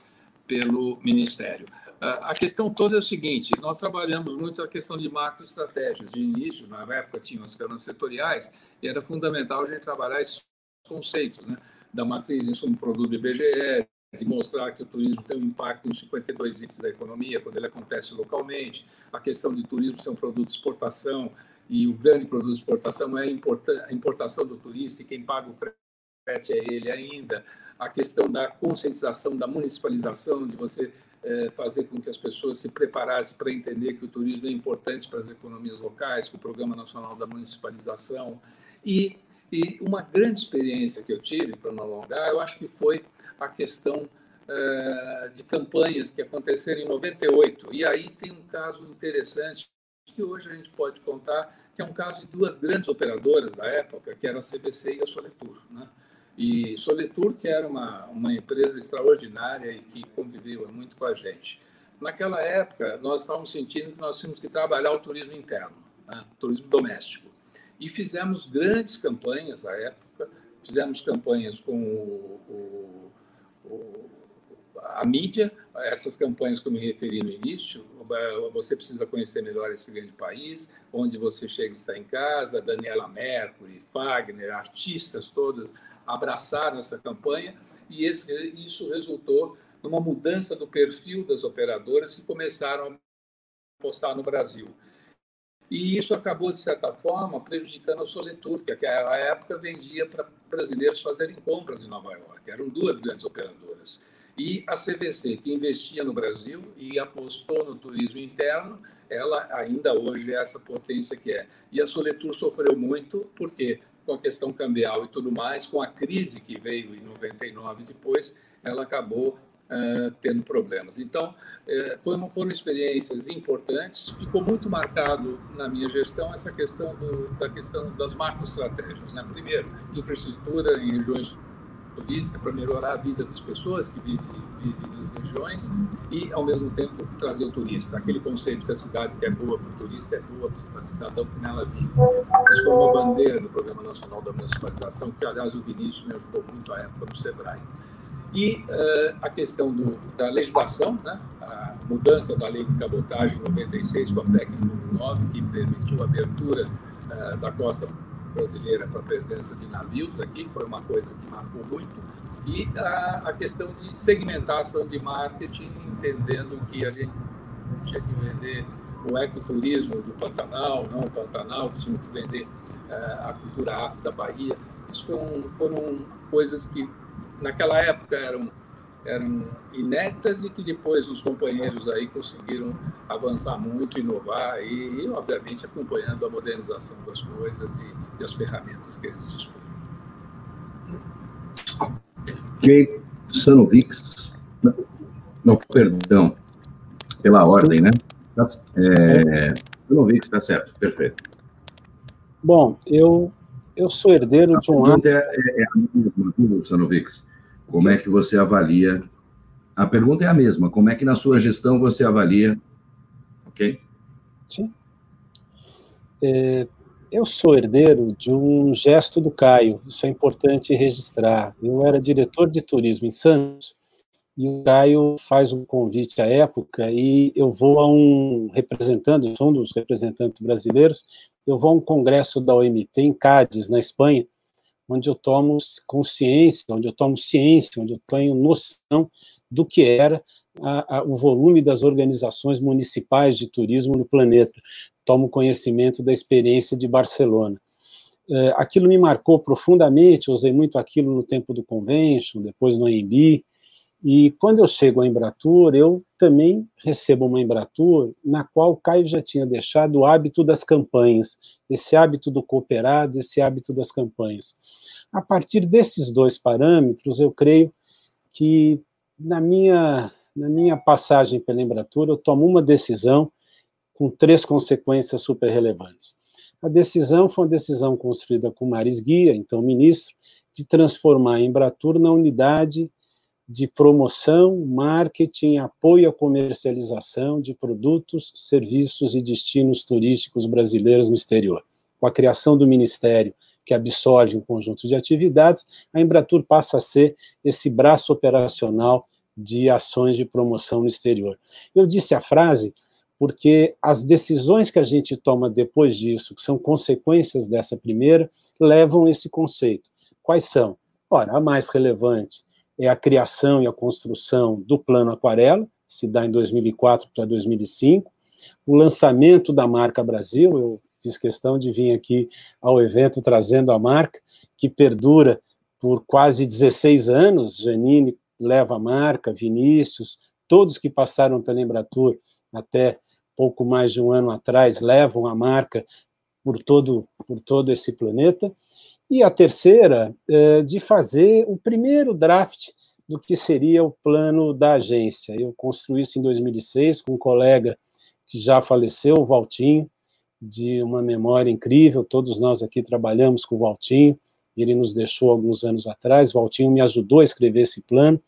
pelo Ministério. A questão toda é o seguinte: nós trabalhamos muito a questão de macroestratégias. De início, na época, tinham as câmaras setoriais e era fundamental a gente trabalhar esses conceitos, né? da matriz insumo produto do IBGE, de mostrar que o turismo tem um impacto em 52 itens da economia, quando ele acontece localmente, a questão de turismo ser um produto de exportação, e o grande produto de exportação é a importação do turista, e quem paga o frete a ele ainda, a questão da conscientização, da municipalização, de você é, fazer com que as pessoas se preparassem para entender que o turismo é importante para as economias locais, com o Programa Nacional da Municipalização. E, e uma grande experiência que eu tive, para não alongar, eu acho que foi a questão é, de campanhas que aconteceram em 98. E aí tem um caso interessante que hoje a gente pode contar, que é um caso de duas grandes operadoras da época, que era a CBC e a Soletur. Né? E Soletur, que era uma, uma empresa extraordinária e que conviveu muito com a gente. Naquela época, nós estávamos sentindo que nós tínhamos que trabalhar o turismo interno, né? turismo doméstico. E fizemos grandes campanhas à época, fizemos campanhas com o, o, o, a mídia, essas campanhas que eu me referi no início, você precisa conhecer melhor esse grande país, onde você chega e está em casa, Daniela Mercury, Fagner, artistas todas abraçaram essa campanha e esse, isso resultou numa mudança do perfil das operadoras que começaram a apostar no Brasil. E isso acabou, de certa forma, prejudicando a Soletur, que naquela época vendia para brasileiros fazerem compras em Nova York. Eram duas grandes operadoras. E a CVC, que investia no Brasil e apostou no turismo interno, ela ainda hoje é essa potência que é. E a Soletur sofreu muito, porque com a questão cambial e tudo mais, com a crise que veio em 99 depois, ela acabou uh, tendo problemas. Então, uh, foram, foram experiências importantes. Ficou muito marcado na minha gestão essa questão do, da questão das macroestratégias. Né? Primeiro, infraestrutura em regiões turísticas para melhorar a vida das pessoas que vivem, vivem nas regiões e, ao mesmo tempo, trazer o turista. Aquele conceito que a cidade que é boa para o turista é boa para o cidadão que nela vive. Isso foi uma bandeira do Programa Nacional da Municipalização, que, aliás, o Vinícius me ajudou muito à época no SEBRAE. E uh, a questão do, da legislação, né? a mudança da lei de cabotagem 96 com a PEC número 9, que permitiu a abertura uh, da costa brasileira para a presença de navios aqui, foi uma coisa que marcou muito. E a, a questão de segmentação de marketing, entendendo que a gente tinha que vender o ecoturismo do Pantanal, não o Pantanal, tinha que vender uh, a cultura afro da Bahia. Isso foram coisas que naquela época eram eram inéditas e que depois os companheiros aí conseguiram avançar muito, inovar e, e obviamente, acompanhando a modernização das coisas e, e as ferramentas que eles dispõem. Ok, Sanovix, não, perdão, pela ordem, né? É, Sanovix, está certo, perfeito. Bom, eu, eu sou herdeiro de um... A pergunta é, é, é a mesma, Sanovix. Como é que você avalia? A pergunta é a mesma. Como é que na sua gestão você avalia? Ok? Sim. É, eu sou herdeiro de um gesto do Caio. Isso é importante registrar. Eu era diretor de turismo em Santos e o Caio faz um convite à época e eu vou a um representante, sou um dos representantes brasileiros, eu vou a um congresso da OMT em Cádiz, na Espanha, onde eu tomo consciência, onde eu tomo ciência, onde eu tenho noção do que era a, a, o volume das organizações municipais de turismo no planeta. Tomo conhecimento da experiência de Barcelona. É, aquilo me marcou profundamente, usei muito aquilo no tempo do convention, depois no AMB, e quando eu chego à Embratur, eu também recebo uma Embratur na qual o Caio já tinha deixado o hábito das campanhas, esse hábito do cooperado, esse hábito das campanhas. A partir desses dois parâmetros, eu creio que na minha, na minha passagem pela Embratur, eu tomo uma decisão com três consequências super relevantes. A decisão foi uma decisão construída com Maris Guia, então ministro, de transformar a Embratur na unidade de promoção, marketing, apoio à comercialização de produtos, serviços e destinos turísticos brasileiros no exterior. Com a criação do Ministério, que absorve um conjunto de atividades, a Embratur passa a ser esse braço operacional de ações de promoção no exterior. Eu disse a frase porque as decisões que a gente toma depois disso, que são consequências dessa primeira, levam esse conceito. Quais são? Ora, a mais relevante é a criação e a construção do Plano Aquarela, se dá em 2004 para 2005, o lançamento da marca Brasil, eu fiz questão de vir aqui ao evento trazendo a marca, que perdura por quase 16 anos, Janine leva a marca, Vinícius, todos que passaram pela Embratur até pouco mais de um ano atrás levam a marca por todo, por todo esse planeta, e a terceira, é, de fazer o primeiro draft do que seria o plano da agência. Eu construí isso em 2006 com um colega que já faleceu, o Valtinho, de uma memória incrível. Todos nós aqui trabalhamos com o Valtinho, ele nos deixou alguns anos atrás. O Valtinho me ajudou a escrever esse plano.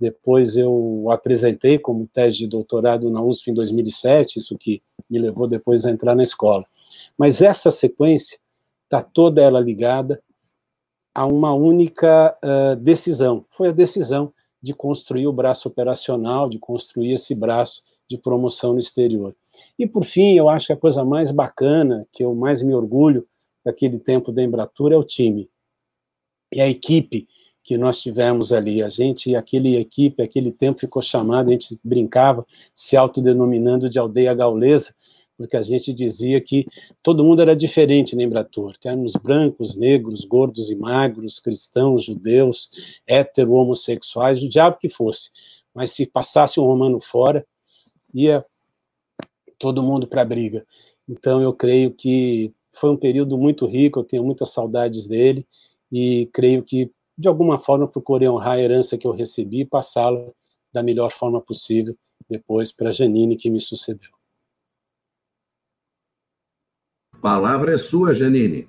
Depois eu apresentei como tese de doutorado na USP em 2007, isso que me levou depois a entrar na escola. Mas essa sequência está toda ela ligada a uma única uh, decisão. Foi a decisão de construir o braço operacional, de construir esse braço de promoção no exterior. E, por fim, eu acho que a coisa mais bacana, que eu mais me orgulho daquele tempo da Embratur, é o time. E a equipe que nós tivemos ali. A gente, aquele equipe, aquele tempo ficou chamado, a gente brincava, se autodenominando de aldeia gaulesa, porque a gente dizia que todo mundo era diferente na Embratur. Temos brancos, negros, gordos e magros, cristãos, judeus, hétero, homossexuais, o diabo que fosse. Mas se passasse um romano fora, ia todo mundo para a briga. Então, eu creio que foi um período muito rico, eu tenho muitas saudades dele, e creio que, de alguma forma, procurei honrar a herança que eu recebi e passá-la da melhor forma possível depois para Janine, que me sucedeu. A palavra é sua, Janine.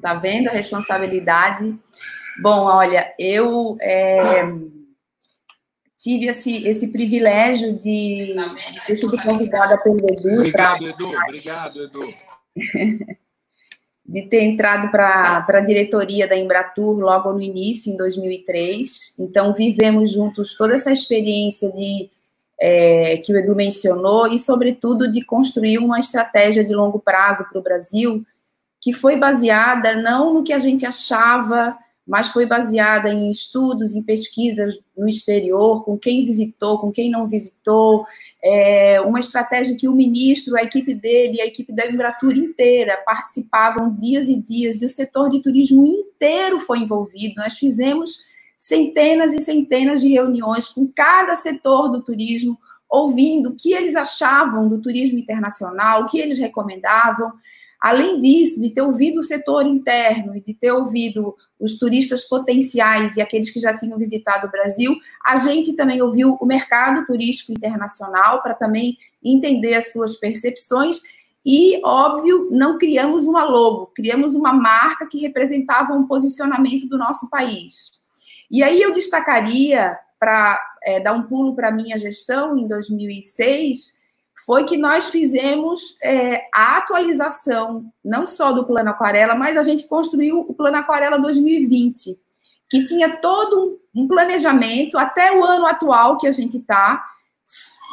Tá vendo a responsabilidade? Bom, olha, eu é, tive esse, esse privilégio de ter sido convidada pelo Edu. Obrigado, pra... Edu. Obrigado, Edu. de ter entrado para a diretoria da Embratur logo no início, em 2003. Então, vivemos juntos toda essa experiência de é, que o Edu mencionou e, sobretudo, de construir uma estratégia de longo prazo para o Brasil que foi baseada não no que a gente achava, mas foi baseada em estudos, em pesquisas no exterior, com quem visitou, com quem não visitou, é, uma estratégia que o ministro, a equipe dele, a equipe da Embratur inteira participavam dias e dias, e o setor de turismo inteiro foi envolvido. Nós fizemos centenas e centenas de reuniões com cada setor do turismo, ouvindo o que eles achavam do turismo internacional, o que eles recomendavam. Além disso, de ter ouvido o setor interno e de ter ouvido os turistas potenciais e aqueles que já tinham visitado o Brasil, a gente também ouviu o mercado turístico internacional para também entender as suas percepções e, óbvio, não criamos uma logo, criamos uma marca que representava um posicionamento do nosso país. E aí eu destacaria, para é, dar um pulo para a minha gestão em 2006, foi que nós fizemos é, a atualização, não só do Plano Aquarela, mas a gente construiu o Plano Aquarela 2020, que tinha todo um planejamento até o ano atual que a gente está,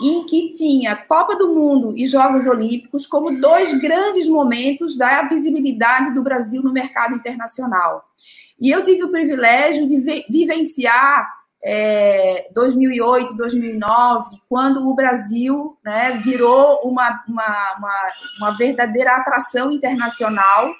em que tinha Copa do Mundo e Jogos Olímpicos como dois grandes momentos da visibilidade do Brasil no mercado internacional. E eu tive o privilégio de vivenciar é, 2008, 2009, quando o Brasil né, virou uma, uma, uma, uma, verdadeira atração internacional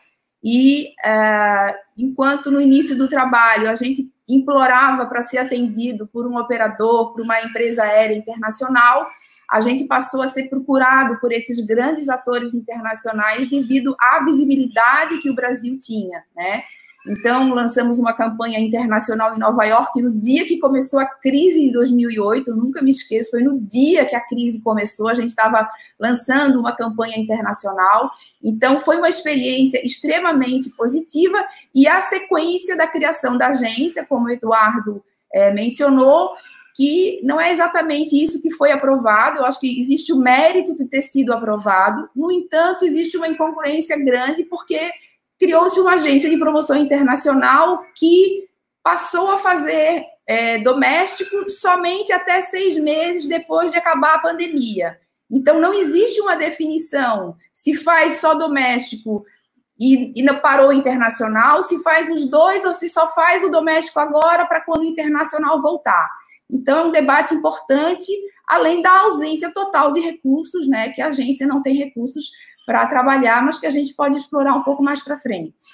e é, enquanto no início do trabalho a gente implorava para ser atendido por um operador, por uma empresa aérea internacional, a gente passou a ser procurado por esses grandes atores internacionais devido à visibilidade que o Brasil tinha, né? Então, lançamos uma campanha internacional em Nova York no dia que começou a crise de 2008. nunca me esqueço, foi no dia que a crise começou. A gente estava lançando uma campanha internacional. Então, foi uma experiência extremamente positiva. E a sequência da criação da agência, como o Eduardo é, mencionou, que não é exatamente isso que foi aprovado. Eu acho que existe o mérito de ter sido aprovado. No entanto, existe uma incongruência grande, porque criou-se uma agência de promoção internacional que passou a fazer é, doméstico somente até seis meses depois de acabar a pandemia. Então, não existe uma definição se faz só doméstico e, e parou internacional, se faz os dois ou se só faz o doméstico agora para quando o internacional voltar. Então, é um debate importante, além da ausência total de recursos, né, que a agência não tem recursos para trabalhar, mas que a gente pode explorar um pouco mais para frente.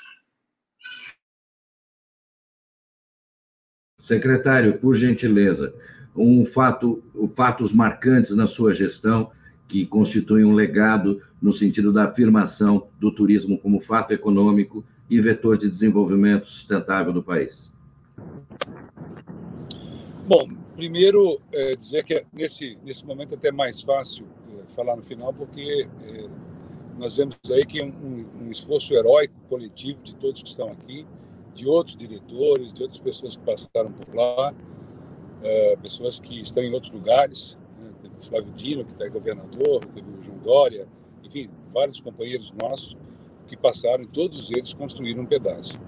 Secretário, por gentileza, um fato, fatos marcantes na sua gestão que constituem um legado no sentido da afirmação do turismo como fato econômico e vetor de desenvolvimento sustentável do país. Bom, primeiro é, dizer que nesse nesse momento é até mais fácil é, falar no final porque é, nós vemos aí que um, um esforço heróico coletivo de todos que estão aqui, de outros diretores, de outras pessoas que passaram por lá, é, pessoas que estão em outros lugares. Né? Teve o Flávio Dino, que está governador, teve o João Dória, enfim, vários companheiros nossos que passaram todos eles construíram um pedaço.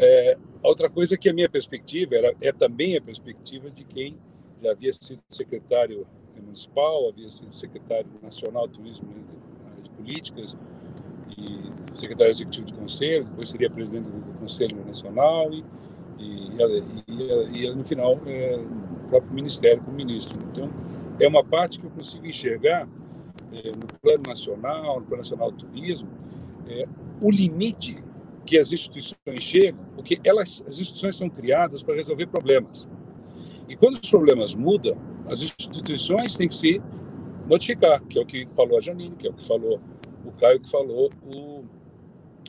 É, outra coisa que a minha perspectiva era, é também a perspectiva de quem já havia sido secretário municipal, havia sido secretário nacional de turismo políticas e secretário executivo do conselho, depois seria presidente do Conselho Nacional e, e, e, e no final é, o próprio ministério como ministro. Então, é uma parte que eu consigo enxergar é, no plano nacional, no plano nacional do turismo, é, o limite que as instituições chegam, porque elas, as instituições são criadas para resolver problemas. E quando os problemas mudam, as instituições têm que se modificar, que é o que falou a Janine, que é o que falou o Caio, que falou o,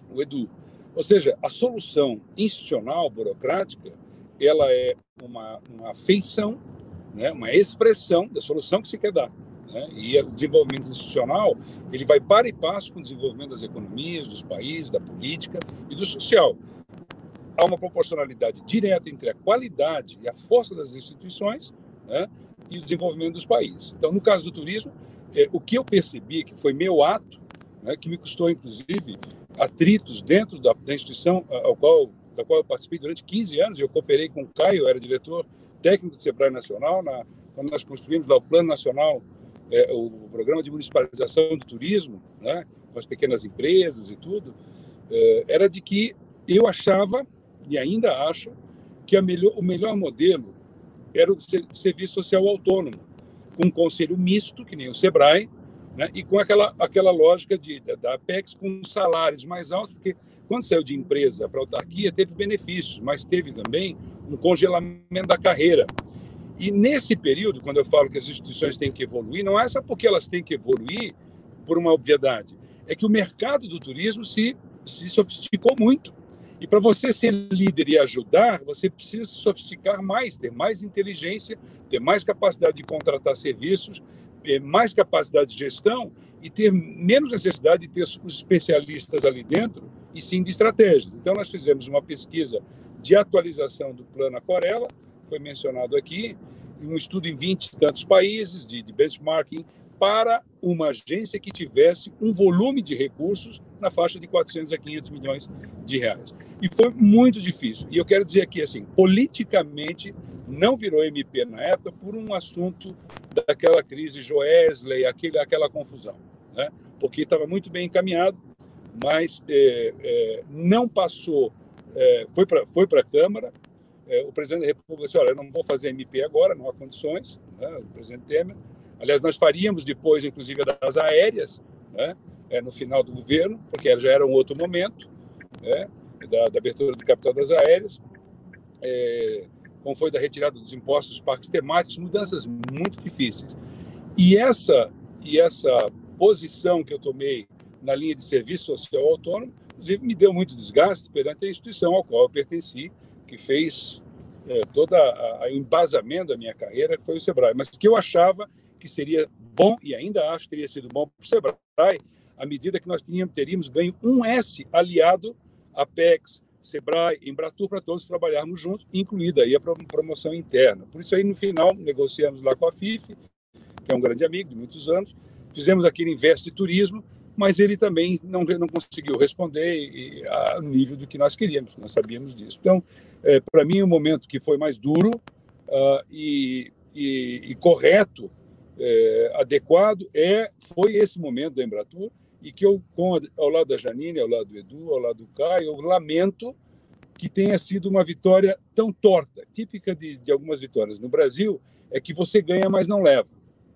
o Edu. Ou seja, a solução institucional, burocrática, ela é uma, uma feição, né, uma expressão da solução que se quer dar. Né? E o desenvolvimento institucional ele vai para e passo com o desenvolvimento das economias, dos países, da política e do social. Há uma proporcionalidade direta entre a qualidade e a força das instituições né, e desenvolvimento dos países. Então, no caso do turismo, é, o que eu percebi, que foi meu ato, né, que me custou, inclusive, atritos dentro da, da instituição ao qual, da qual eu participei durante 15 anos, eu cooperei com o Caio, era diretor técnico do SEBRAE Nacional, na, quando nós construímos lá o Plano Nacional é, o programa de municipalização do turismo, né, com as pequenas empresas e tudo, é, era de que eu achava, e ainda acho, que melhor, o melhor modelo era o serviço social autônomo, com um conselho misto, que nem o SEBRAE, né, e com aquela, aquela lógica de, da Apex com salários mais altos, porque quando saiu de empresa para autarquia, teve benefícios, mas teve também um congelamento da carreira. E nesse período, quando eu falo que as instituições têm que evoluir, não é só porque elas têm que evoluir por uma obviedade, é que o mercado do turismo se, se sofisticou muito. E para você ser líder e ajudar, você precisa se sofisticar mais, ter mais inteligência, ter mais capacidade de contratar serviços, mais capacidade de gestão e ter menos necessidade de ter os especialistas ali dentro, e sim de estratégias. Então, nós fizemos uma pesquisa de atualização do Plano Aquarela, foi mencionado aqui, um estudo em 20 e tantos países de, de benchmarking para uma agência que tivesse um volume de recursos na faixa de 400 a 500 milhões de reais. E foi muito difícil. E eu quero dizer aqui assim, politicamente não virou MP na época por um assunto daquela crise Joesley, aquele, aquela confusão, né? porque estava muito bem encaminhado, mas é, é, não passou, é, foi para foi a Câmara, é, o presidente da República disse: olha, eu não vou fazer MP agora, não há condições, né, o presidente Temer. Aliás, nós faríamos depois, inclusive, das aéreas, né, é, no final do governo, porque já era um outro momento, né, da, da, abertura do capital das aéreas, é, como foi da retirada dos impostos dos parques temáticos, mudanças muito difíceis. E essa, e essa posição que eu tomei na linha de serviço social autônomo, inclusive, me deu muito desgaste perante a instituição ao qual eu pertenci, que fez é, o embasamento da minha carreira, foi o Sebrae, mas que eu achava que seria bom, e ainda acho que teria sido bom para o Sebrae, à medida que nós teríamos ganho um S aliado a PEX, Sebrae, Embratur, para todos trabalharmos juntos, incluída aí a promoção interna. Por isso aí, no final, negociamos lá com a FIF, que é um grande amigo de muitos anos, fizemos aquele Investe Turismo, mas ele também não, não conseguiu responder ao nível do que nós queríamos, nós sabíamos disso. Então, é, para mim, o momento que foi mais duro uh, e, e, e, correto, é, adequado, é, foi esse momento da Embratur, e que eu, com, ao lado da Janine, ao lado do Edu, ao lado do Caio, eu lamento que tenha sido uma vitória tão torta. Típica de, de algumas vitórias no Brasil é que você ganha, mas não leva.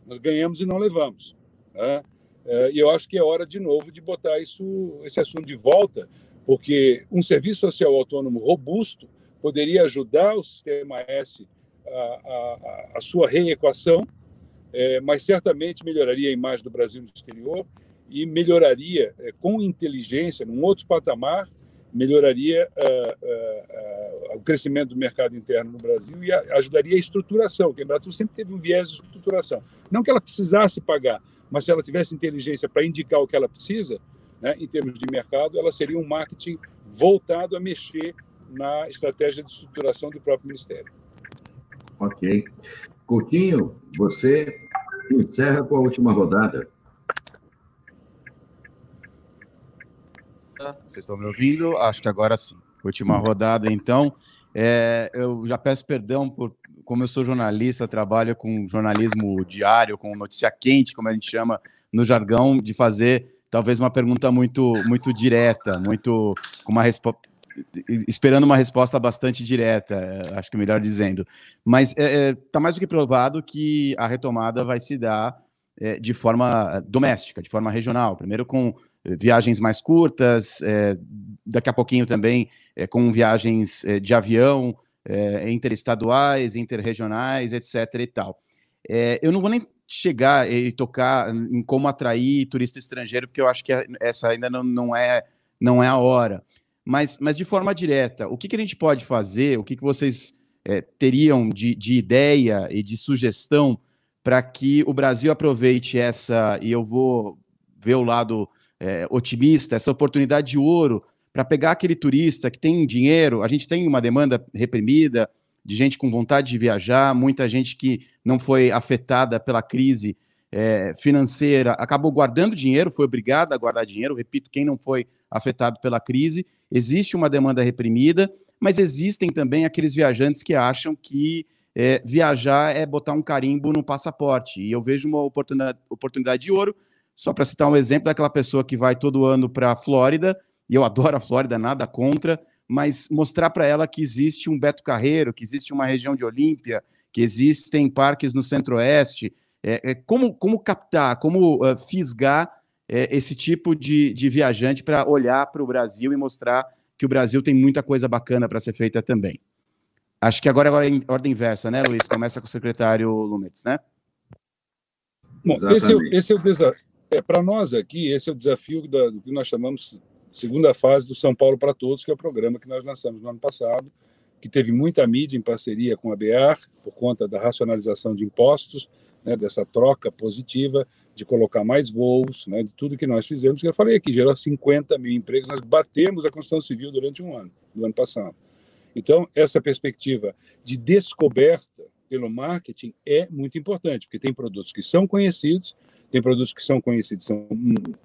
Nós ganhamos e não levamos. Né? É, e eu acho que é hora de novo de botar isso, esse assunto de volta, porque um serviço social autônomo robusto poderia ajudar o sistema S a, a, a sua reequação, é, mas certamente melhoraria a imagem do Brasil no exterior e melhoraria é, com inteligência, num outro patamar, melhoraria uh, uh, uh, o crescimento do mercado interno no Brasil e ajudaria a estruturação, porque a Embratur sempre teve um viés de estruturação. Não que ela precisasse pagar, mas se ela tivesse inteligência para indicar o que ela precisa, né, em termos de mercado, ela seria um marketing voltado a mexer na estratégia de estruturação do próprio Ministério. Ok. Coutinho, você encerra com a última rodada. Vocês estão me ouvindo? Acho que agora sim. Última rodada, então. É, eu já peço perdão por como eu sou jornalista, trabalho com jornalismo diário, com notícia quente, como a gente chama no jargão, de fazer talvez uma pergunta muito, muito direta, muito com uma resposta esperando uma resposta bastante direta, é, acho que melhor dizendo. Mas está é, é, tá mais do que provado que a retomada vai se dar é, de forma doméstica, de forma regional. Primeiro com viagens mais curtas, é, daqui a pouquinho também é, com viagens é, de avião, interestaduais, interregionais, etc. e tal. eu não vou nem chegar e tocar em como atrair turista estrangeiro, porque eu acho que essa ainda não, não, é, não é a hora. Mas, mas de forma direta, o que, que a gente pode fazer, o que, que vocês teriam de, de ideia e de sugestão para que o Brasil aproveite essa, e eu vou ver o lado é, otimista, essa oportunidade de ouro para pegar aquele turista que tem dinheiro. A gente tem uma demanda reprimida de gente com vontade de viajar, muita gente que não foi afetada pela crise é, financeira, acabou guardando dinheiro, foi obrigada a guardar dinheiro. Repito, quem não foi afetado pela crise, existe uma demanda reprimida, mas existem também aqueles viajantes que acham que é, viajar é botar um carimbo no passaporte. E eu vejo uma oportunidade, oportunidade de ouro só para citar um exemplo daquela pessoa que vai todo ano para a Flórida, e eu adoro a Flórida, nada contra, mas mostrar para ela que existe um Beto Carreiro, que existe uma região de Olímpia, que existem parques no Centro-Oeste. É, é, como, como captar, como uh, fisgar é, esse tipo de, de viajante para olhar para o Brasil e mostrar que o Brasil tem muita coisa bacana para ser feita também. Acho que agora é em ordem inversa, né, Luiz? Começa com o secretário Lumetz, né? Bom, esse é, esse é, o desafio. É, para nós aqui, esse é o desafio da, do que nós chamamos segunda fase do São Paulo para Todos, que é o programa que nós lançamos no ano passado, que teve muita mídia em parceria com a BR, por conta da racionalização de impostos, né, dessa troca positiva, de colocar mais voos, né, de tudo que nós fizemos. Que eu falei aqui, gerou 50 mil empregos, nós batemos a construção civil durante um ano, no ano passado. Então, essa perspectiva de descoberta pelo marketing é muito importante, porque tem produtos que são conhecidos, tem produtos que são conhecidos, são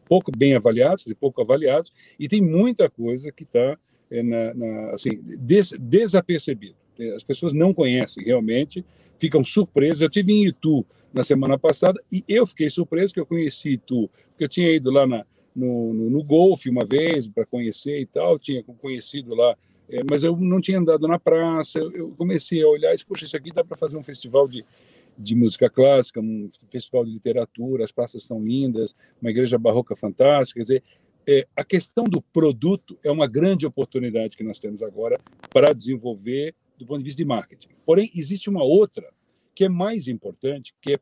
pouco bem avaliados e pouco avaliados, e tem muita coisa que está é, na, na, assim, des, desapercebido. As pessoas não conhecem realmente, ficam surpresas. Eu tive em Itu na semana passada e eu fiquei surpreso que eu conheci Itu, porque eu tinha ido lá na, no, no, no golfe uma vez para conhecer e tal, tinha conhecido lá, é, mas eu não tinha andado na praça. Eu comecei a olhar e disse, poxa, isso aqui dá para fazer um festival de, de música clássica, um festival de literatura, as praças são lindas, uma igreja barroca fantástica. Quer dizer, é, a questão do produto é uma grande oportunidade que nós temos agora para desenvolver do ponto de vista de marketing. Porém, existe uma outra que é mais importante, que é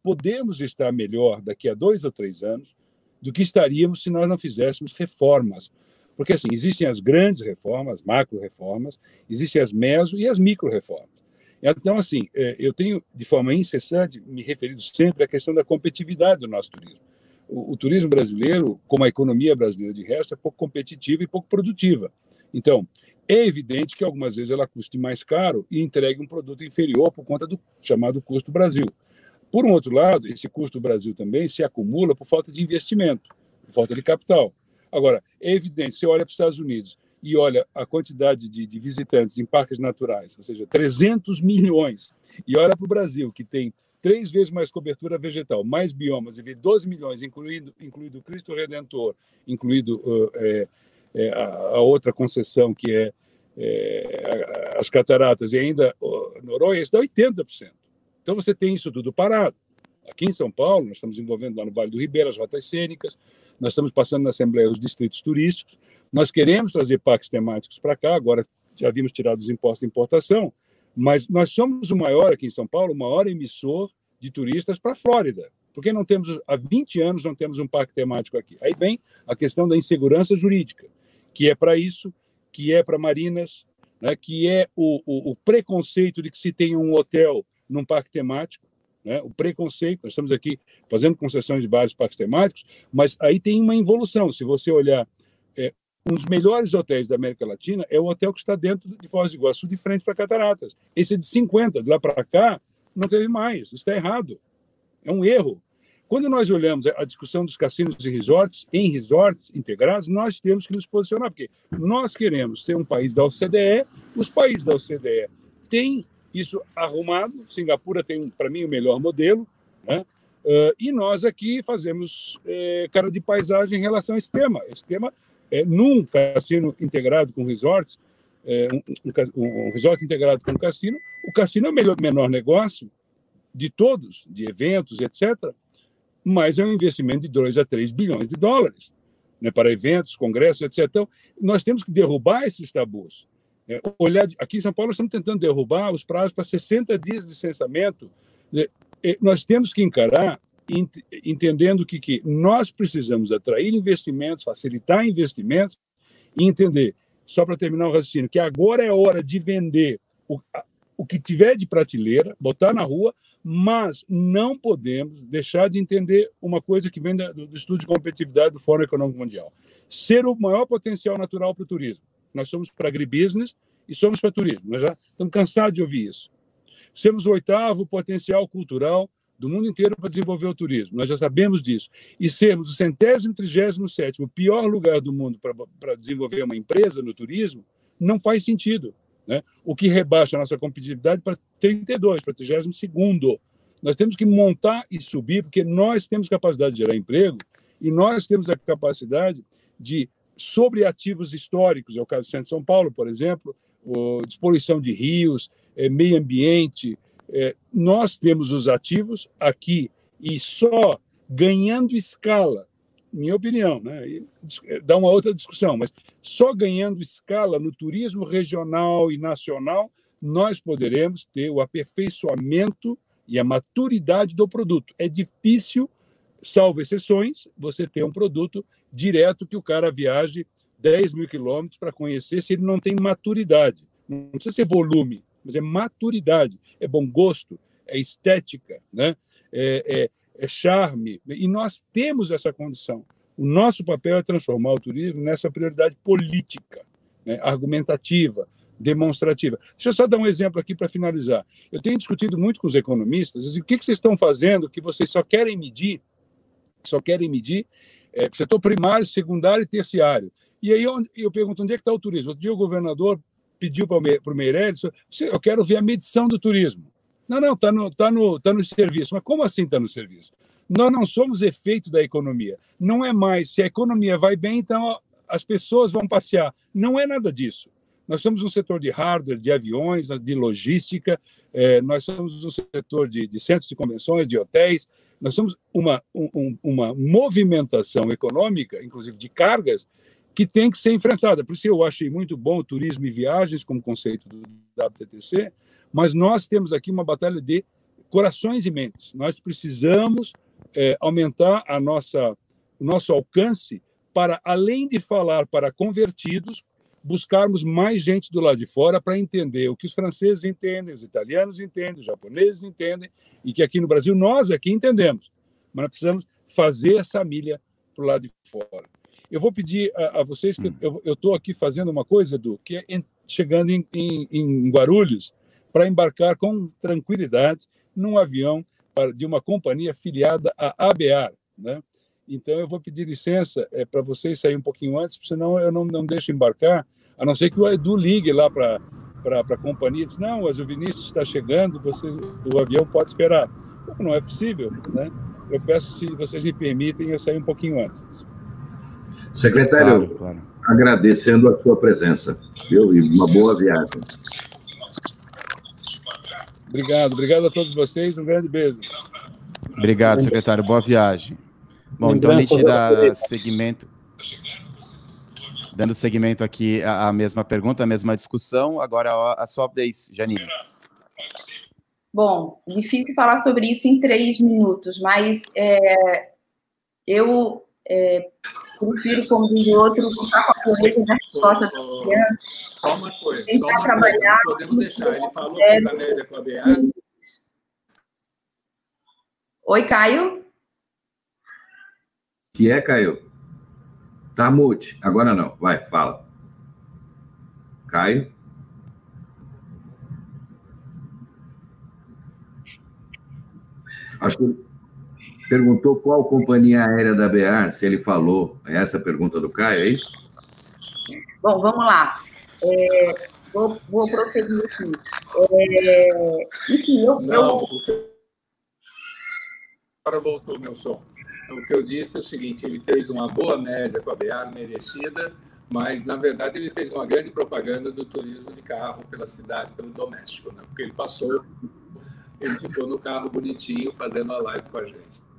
estar melhor daqui a dois ou três anos do que estaríamos se nós não fizéssemos reformas. Porque, assim, existem as grandes reformas, macro-reformas, existem as meso e as micro-reformas. Então, assim, é, eu tenho, de forma incessante, me referido sempre à questão da competitividade do nosso turismo. O, o turismo brasileiro, como a economia brasileira de resto, é pouco competitiva e pouco produtiva. Então, é evidente que algumas vezes ela custe mais caro e entregue um produto inferior por conta do chamado custo Brasil. Por um outro lado, esse custo Brasil também se acumula por falta de investimento, por falta de capital. Agora, é evidente, você olha para os Estados Unidos, e olha a quantidade de, de visitantes em parques naturais, ou seja, 300 milhões, e olha para o Brasil, que tem três vezes mais cobertura vegetal, mais biomas, e vê 12 milhões, incluído, Cristo Redentor, incluído uh, é, é, a, a, outra concessão, que é, é as cataratas, e ainda uh, Noronha, isso dá 80%. Então você tem isso tudo parado. Aqui em São Paulo, nós estamos envolvendo lá no Vale do Ribeira as rotas cênicas, nós estamos passando na Assembleia os distritos turísticos, nós queremos trazer parques temáticos para cá, agora já vimos tirado os impostos de importação, mas nós somos o maior aqui em São Paulo, o maior emissor de turistas para a Flórida. Porque não temos, há 20 anos não temos um parque temático aqui. Aí vem a questão da insegurança jurídica, que é para isso, que é para marinas, né, que é o, o, o preconceito de que se tenha um hotel num parque temático, né? o preconceito. Nós estamos aqui fazendo concessões de vários parques temáticos, mas aí tem uma evolução. Se você olhar, é, um dos melhores hotéis da América Latina é o hotel que está dentro de Foz do Iguaçu, de frente para Cataratas. Esse é de 50, de lá para cá, não teve mais. Isso está errado. É um erro. Quando nós olhamos a discussão dos cassinos e resorts, em resorts integrados, nós temos que nos posicionar, porque nós queremos ser um país da OCDE, os países da OCDE têm isso arrumado. Singapura tem, para mim, o melhor modelo, né? Uh, e nós aqui fazemos é, cara de paisagem em relação a esse tema. Esse tema é num cassino integrado com resorts, é, um, um, um, resort integrado com cassino, o cassino é o melhor, menor negócio de todos, de eventos, etc. mas é um investimento de 2 a 3 bilhões de dólares né, para eventos, congressos, etc. Então, nós temos que derrubar esses tabus. É, olhar aqui em São Paulo, estamos tentando derrubar os prazos para 60 dias de licenciamento. Né, nós temos que encarar entendendo que, que nós precisamos atrair investimentos, facilitar investimentos e entender, só para terminar o raciocínio, que agora é hora de vender o, o que tiver de prateleira, botar na rua, mas não podemos deixar de entender uma coisa que vem do, do estudo de competitividade do Fórum Econômico Mundial. Ser o maior potencial natural para o turismo. Nós somos para agribusiness e somos para turismo. Nós já estamos cansados de ouvir isso. Sermos o oitavo potencial cultural do mundo inteiro para desenvolver o turismo. Nós já sabemos disso. E sermos o centésimo, trigésimo sétimo pior lugar do mundo para, para desenvolver uma empresa no turismo não faz sentido. Né? O que rebaixa a nossa competitividade para 32, para 32. Nós temos que montar e subir, porque nós temos capacidade de gerar emprego e nós temos a capacidade de, sobre ativos históricos, é o caso do Centro de São Paulo, por exemplo, despoluição de rios, é, meio ambiente, é, nós temos os ativos aqui e só ganhando escala minha opinião, né? É, dá uma outra discussão, mas só ganhando escala no turismo regional e nacional nós poderemos ter o aperfeiçoamento e a maturidade do produto. É difícil, salvo exceções, você ter um produto direto que o cara viaje 10 mil quilômetros para conhecer se ele não tem maturidade. Não precisa ser volume, mas é maturidade, é bom gosto, é estética, né? é, é é charme, e nós temos essa condição. O nosso papel é transformar o turismo nessa prioridade política, né, argumentativa, demonstrativa. Deixa eu só dar um exemplo aqui para finalizar. Eu tenho discutido muito com os economistas, assim, o que, que vocês estão fazendo que vocês só querem medir, só querem medir é, setor primário, secundário e terciário. E aí eu, eu pergunto, onde é que está o turismo? Outro dia o governador pediu para o Meirelles, eu quero ver a medição do turismo. Não, não, está no, tá no, tá no serviço. Mas como assim está no serviço? Nós não somos efeito da economia. Não é mais, se a economia vai bem, então as pessoas vão passear. Não é nada disso. Nós somos um setor de hardware, de aviões, de logística, é, nós somos um setor de, de, centros de convenções, de hotéis, nós somos uma, um, uma movimentação econômica, inclusive de cargas, que tem que ser enfrentada. Por isso eu achei muito bom o turismo e viagens como conceito do WTTC, mas nós temos aqui uma batalha de corações e mentes. Nós precisamos é, aumentar a nossa, o nosso alcance para, além de falar para convertidos, buscarmos mais gente do lado de fora para entender o que os franceses entendem, os italianos entendem, os japoneses entendem, e que aqui no Brasil nós aqui entendemos. Mas nós precisamos fazer essa milha para o lado de fora. Eu vou pedir a, a vocês que hum. eu estou aqui fazendo uma coisa, Edu, que é chegando em, em, em Guarulhos, para embarcar com tranquilidade num avião de uma companhia filiada à ABAR. Né? Então, eu vou pedir licença é, para vocês saírem um pouquinho antes, senão eu não, não deixo embarcar, a não ser que o Edu ligue lá para a companhia e diz, não, mas o Vinícius está chegando, você, o avião pode esperar. Não é possível, né? Eu peço, se vocês me permitem, eu sair um pouquinho antes. Secretário, claro, claro. agradecendo a sua presença, viu? E uma boa viagem. Obrigado, obrigado a todos vocês, um grande beijo. Obrigado, secretário, boa viagem. Bom, então a gente dá seguimento, dando seguimento aqui à mesma pergunta, à mesma discussão, agora a sua vez, Janine. Bom, difícil falar sobre isso em três minutos, mas é, eu é, prefiro, como diz outro, ficar com a colheita da resposta da criança. Só uma coisa, só uma trabalhar, coisa, podemos deixar. Ele falou que fez a média com a BA. Oi, Caio? Que é, Caio? Tá mute. Agora não. Vai, fala. Caio? Acho que perguntou qual companhia aérea da BR, se ele falou. É essa a pergunta do Caio, é isso? Bom, vamos lá. É, vou, vou prosseguir aqui. É, enfim, eu. Não, eu... Agora voltou meu som. O que eu disse é o seguinte: ele fez uma boa média com a BR, merecida, mas na verdade ele fez uma grande propaganda do turismo de carro pela cidade, pelo doméstico, né? porque ele passou, ele ficou no carro bonitinho fazendo a live com a gente.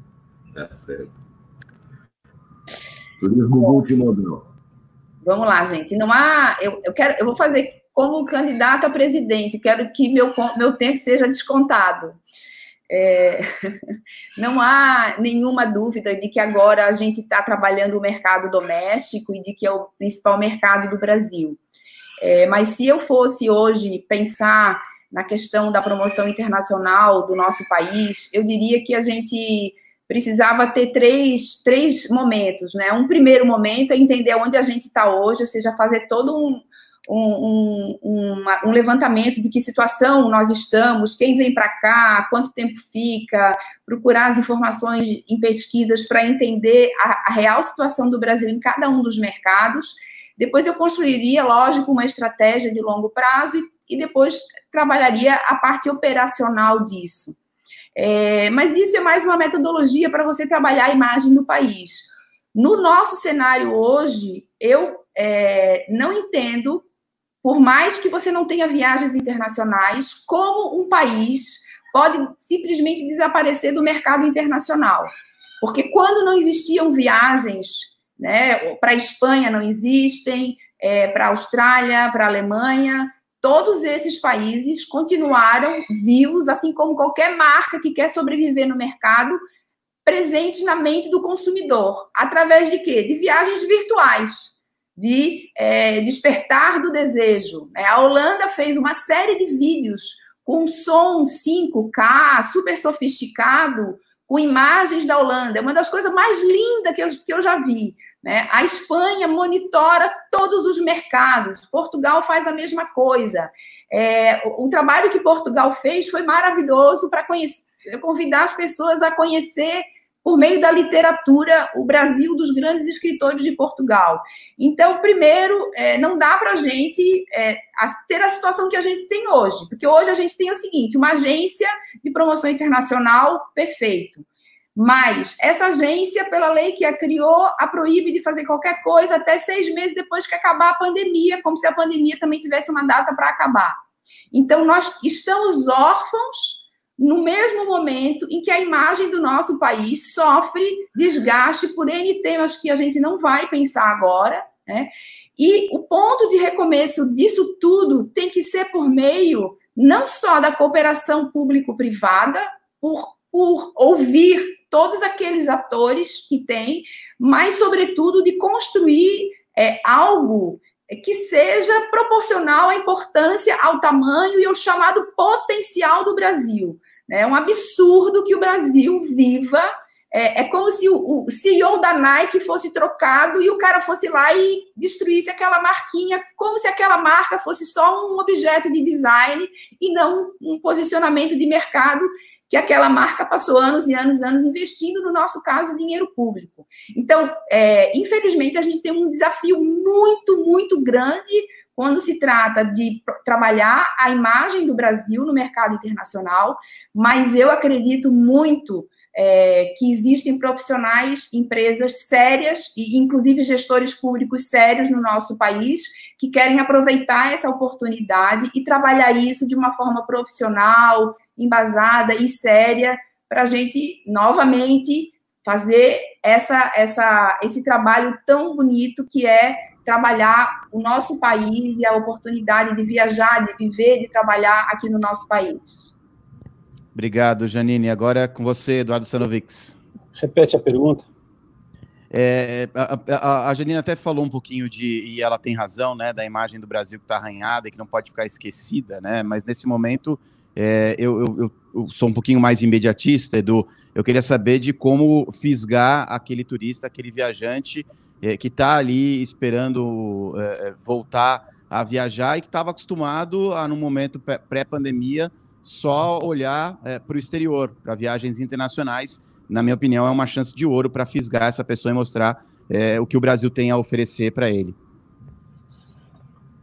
É certo. Turismo multimodal. Vamos lá, gente. Não há. Eu, eu, quero, eu vou fazer como candidato a presidente, quero que meu, meu tempo seja descontado. É, não há nenhuma dúvida de que agora a gente está trabalhando o mercado doméstico e de que é o principal mercado do Brasil. É, mas se eu fosse hoje pensar na questão da promoção internacional do nosso país, eu diria que a gente precisava ter três, três momentos, né? Um primeiro momento é entender onde a gente está hoje, ou seja, fazer todo um, um, um, um, levantamento de que situação nós estamos, quem vem para cá, quanto tempo fica, procurar as informações em pesquisas para entender a, a real situação do Brasil em cada um dos mercados. Depois eu construiria, lógico, uma estratégia de longo prazo e, e depois trabalharia a parte operacional disso. É, mas isso é mais uma metodologia para você trabalhar a imagem do país. No nosso cenário hoje, eu é, não entendo, por mais que você não tenha viagens internacionais, como um país pode simplesmente desaparecer do mercado internacional. Porque quando não existiam viagens, né, para a Espanha não existem, é, para a Austrália, para a Alemanha, todos esses países continuaram vivos, assim como qualquer marca que quer sobreviver no mercado, presente na mente do consumidor. Através de quê? De viagens virtuais, de é, despertar do desejo. Né? A Holanda fez uma série de vídeos com som 5K, super sofisticado, com imagens da Holanda. É uma das coisas mais lindas que eu, que eu já vi. Né? A Espanha monitora todos os mercados, Portugal faz a mesma coisa. É, o, o trabalho que Portugal fez foi maravilhoso para convidar as pessoas a conhecer, por meio da literatura, o Brasil dos grandes escritores de Portugal. Então, primeiro, é, não dá para a gente é, ter a situação que a gente tem hoje, porque hoje a gente tem o seguinte: uma agência de promoção internacional perfeito mas essa agência, pela lei que a criou, a proíbe de fazer qualquer coisa até seis meses depois que acabar a pandemia, como se a pandemia também tivesse uma data para acabar. Então, nós estamos órfãos no mesmo momento em que a imagem do nosso país sofre desgaste por N temas que a gente não vai pensar agora, né? E o ponto de recomeço disso tudo tem que ser por meio não só da cooperação público-privada, por, por ouvir todos aqueles atores que tem, mas, sobretudo, de construir é, algo que seja proporcional à importância, ao tamanho e ao chamado potencial do Brasil. É um absurdo que o Brasil viva. É, é como se o, o, CEO da Nike fosse trocado e o cara fosse lá e destruísse aquela marquinha, como se aquela marca fosse só um objeto de design e não um posicionamento de mercado que aquela marca passou anos e anos e anos investindo, no nosso caso, dinheiro público. Então, é, infelizmente, a gente tem um desafio muito, muito grande quando se trata de trabalhar a imagem do Brasil no mercado internacional, mas eu acredito muito é, que existem profissionais, empresas sérias, e inclusive gestores públicos sérios no nosso país, que querem aproveitar essa oportunidade e trabalhar isso de uma forma profissional, embasada e séria para a gente novamente fazer essa, essa, esse trabalho tão bonito que é trabalhar o nosso país e a oportunidade de viajar, de viver, de trabalhar aqui no nosso país. Obrigado, Janine. Agora é com você, Eduardo Sanovics. Repete a pergunta. É, a, a, a, Janine até falou um pouquinho de, e ela tem razão, né, da imagem do Brasil que está arranhada e que não pode ficar esquecida, né, mas nesse momento é, eu, eu, eu, sou um pouquinho mais imediatista, Edu. Eu queria saber de como fisgar aquele turista, aquele viajante é, que está ali esperando é, é, voltar a viajar e que estava acostumado a, no momento pré-pandemia, só olhar é, para o exterior, para viagens internacionais. Na minha opinião, é uma chance de ouro para fisgar essa pessoa e mostrar é, o que o Brasil tem a oferecer para ele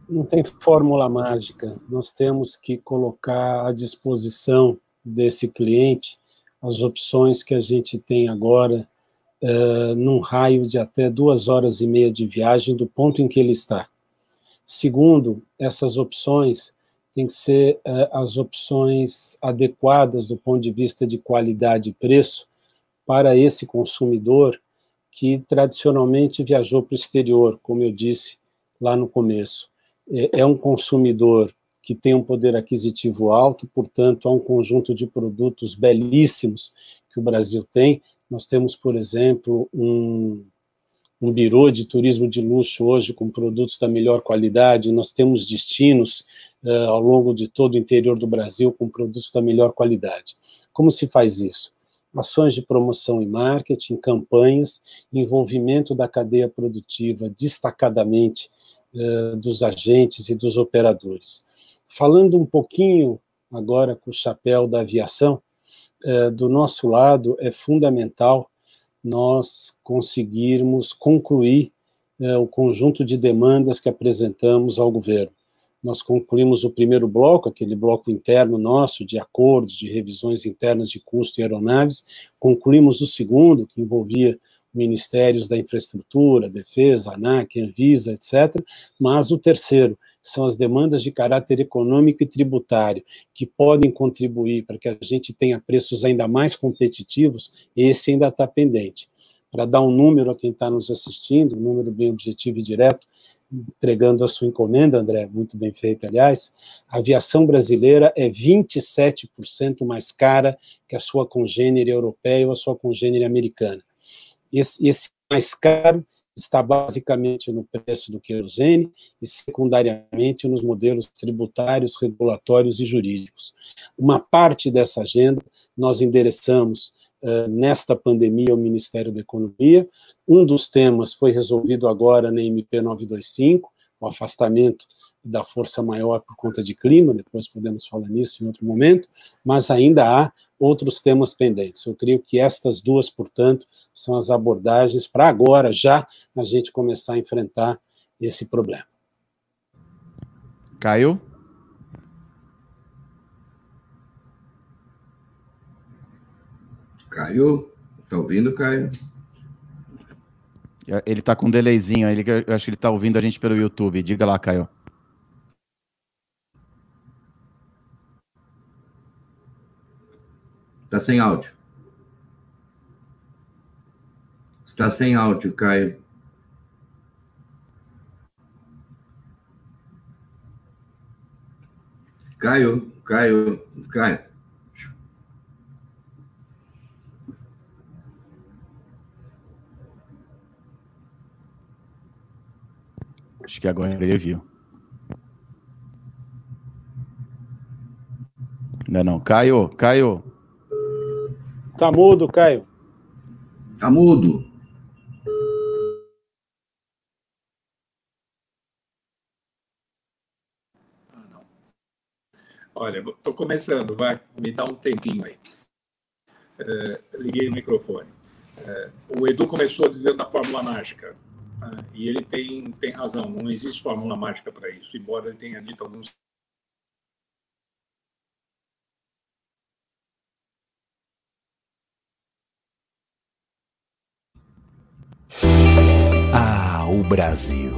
não tem fórmula mágica. Nós temos que colocar à disposição desse cliente as opções que a gente tem agora, uh, num raio de até duas horas e meia de viagem do ponto em que ele está. Segundo, essas opções têm que ser uh, as opções adequadas do ponto de vista de qualidade e preço para esse consumidor que tradicionalmente viajou para o exterior, como eu disse lá no começo. É, é um consumidor que tem um poder aquisitivo alto, portanto, há um conjunto de produtos belíssimos que o Brasil tem. Nós temos, por exemplo, um, um birô de turismo de luxo hoje com produtos da melhor qualidade, nós temos destinos uh, ao longo de todo o interior do Brasil com produtos da melhor qualidade. Como se faz isso? Ações de promoção e marketing, campanhas, envolvimento da cadeia produtiva destacadamente dos agentes e dos operadores. Falando um pouquinho agora com o chapéu da aviação, uh, do nosso lado é fundamental nós conseguirmos concluir é, o conjunto de demandas que apresentamos ao governo. Nós concluímos o primeiro bloco, aquele bloco interno nosso, de acordos, de revisões internas de custo e aeronaves, concluímos o segundo, que envolvia ministérios da infraestrutura, defesa, ANAC, Anvisa, etc., mas o terceiro, são as demandas de caráter econômico e tributário, que podem contribuir para que a gente tenha preços ainda mais competitivos, esse ainda está pendente. Para dar um número a quem está nos assistindo, um número bem objetivo e direto, entregando a sua encomenda, André, muito bem feito, aliás, a aviação brasileira é 27% mais cara que a sua congênere europeia ou a sua congênere americana. Esse, esse mais caro está basicamente no preço do querosene e secundariamente nos modelos tributários, regulatórios e jurídicos. Uma parte dessa agenda nós endereçamos uh, nesta pandemia ao Ministério da Economia. Um dos temas foi resolvido agora na MP 925, o afastamento da força maior por conta de clima, depois podemos falar nisso em outro momento, mas ainda há outros temas pendentes. Eu creio que estas duas, portanto, são as abordagens para agora, já, a gente começar a enfrentar esse problema. Caio? Caio? Está ouvindo, Caio? Ele está com um delayzinho, ele, eu acho que ele está ouvindo a gente pelo YouTube. Diga lá, Caio. Está sem áudio. Está sem áudio, Caio. Caio, Caio, Caio. Acho que agora ele viu. Ainda não. Caio, Caio. Tá mudo, Caio. Tá mudo. Ah, não. Olha, estou começando, vai, me dá um tempinho aí. É, liguei o microfone. É, o Edu começou dizendo da fórmula mágica. Ah, e ele tem, tem razão, não existe fórmula mágica para isso, embora ele tenha dito alguns Ah, o Brasil.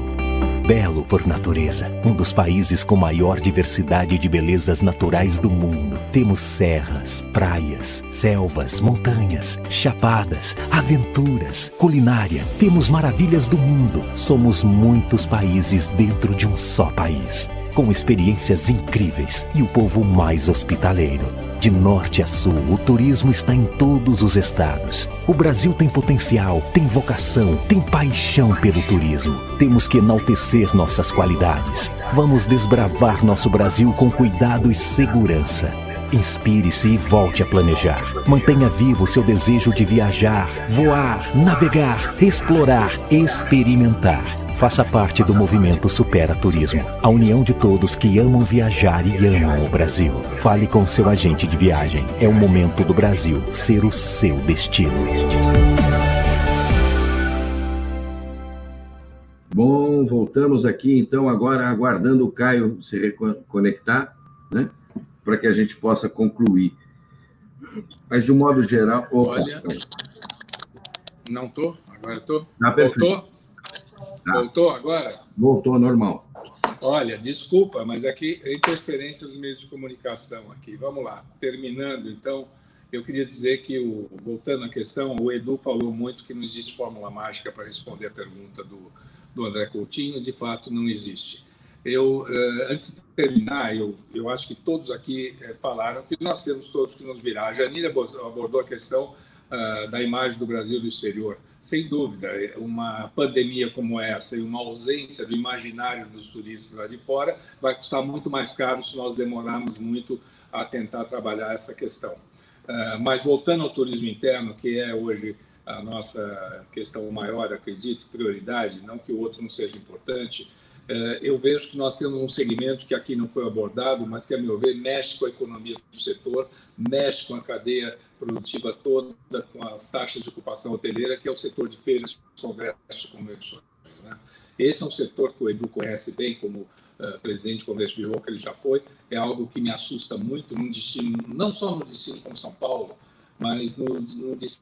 Belo por natureza, um dos países com maior diversidade de belezas naturais do mundo. Temos serras, praias, selvas, montanhas, chapadas, aventuras, culinária. Temos maravilhas do mundo. Somos muitos países dentro de um só país, com experiências incríveis e o povo mais hospitaleiro. De norte a sul, o turismo está em todos os estados. O Brasil tem potencial, tem vocação, tem paixão pelo turismo. Temos que enaltecer nossas qualidades. Vamos desbravar nosso Brasil com cuidado e segurança. Inspire-se e volte a planejar. Mantenha vivo seu desejo de viajar, voar, navegar, explorar, experimentar. Faça parte do movimento Supera Turismo, a união de todos que amam viajar e amam o Brasil. Fale com seu agente de viagem. É o momento do Brasil ser o seu destino. Bom, voltamos aqui então agora aguardando o Caio se reconectar, né? Para que a gente possa concluir. Mas de um modo geral. Opa, Olha, não tô, agora tô. Tá Voltou? Tá. Voltou agora? Voltou normal. Olha, desculpa, mas aqui interferência dos meios de comunicação aqui. Vamos lá, terminando então Eu queria dizer que, o, voltando à questão, o Edu falou muito que não existe fórmula mágica para responder a pergunta do, do André Coutinho, de fato não existe. Eu, eh, antes de terminar, eu, eu acho que todos aqui eh, falaram que nós temos todos que nos virar. A Janine abordou a questão uh, da imagem do Brasil do exterior. Sem dúvida, uma pandemia como essa e uma ausência do imaginário dos turistas lá de fora vai custar muito mais caro se nós demorarmos muito a tentar trabalhar essa questão. Uh, mas voltando ao turismo interno, que é hoje a nossa questão maior, acredito, prioridade, não que o outro não seja importante, é, eu vejo que nós temos um segmento que aqui não foi abordado, mas que, a meu ver, mexe com a economia do setor, mexe com a cadeia produtiva toda, com as taxas de ocupação hoteleira, que é o setor de feiras, congressos convenções. Né? Esse é um setor que o Edu conhece bem, como uh, presidente do Congresso de que ele já foi, é algo que me assusta muito, num destino, não só no destino como São Paulo, mas no, no destino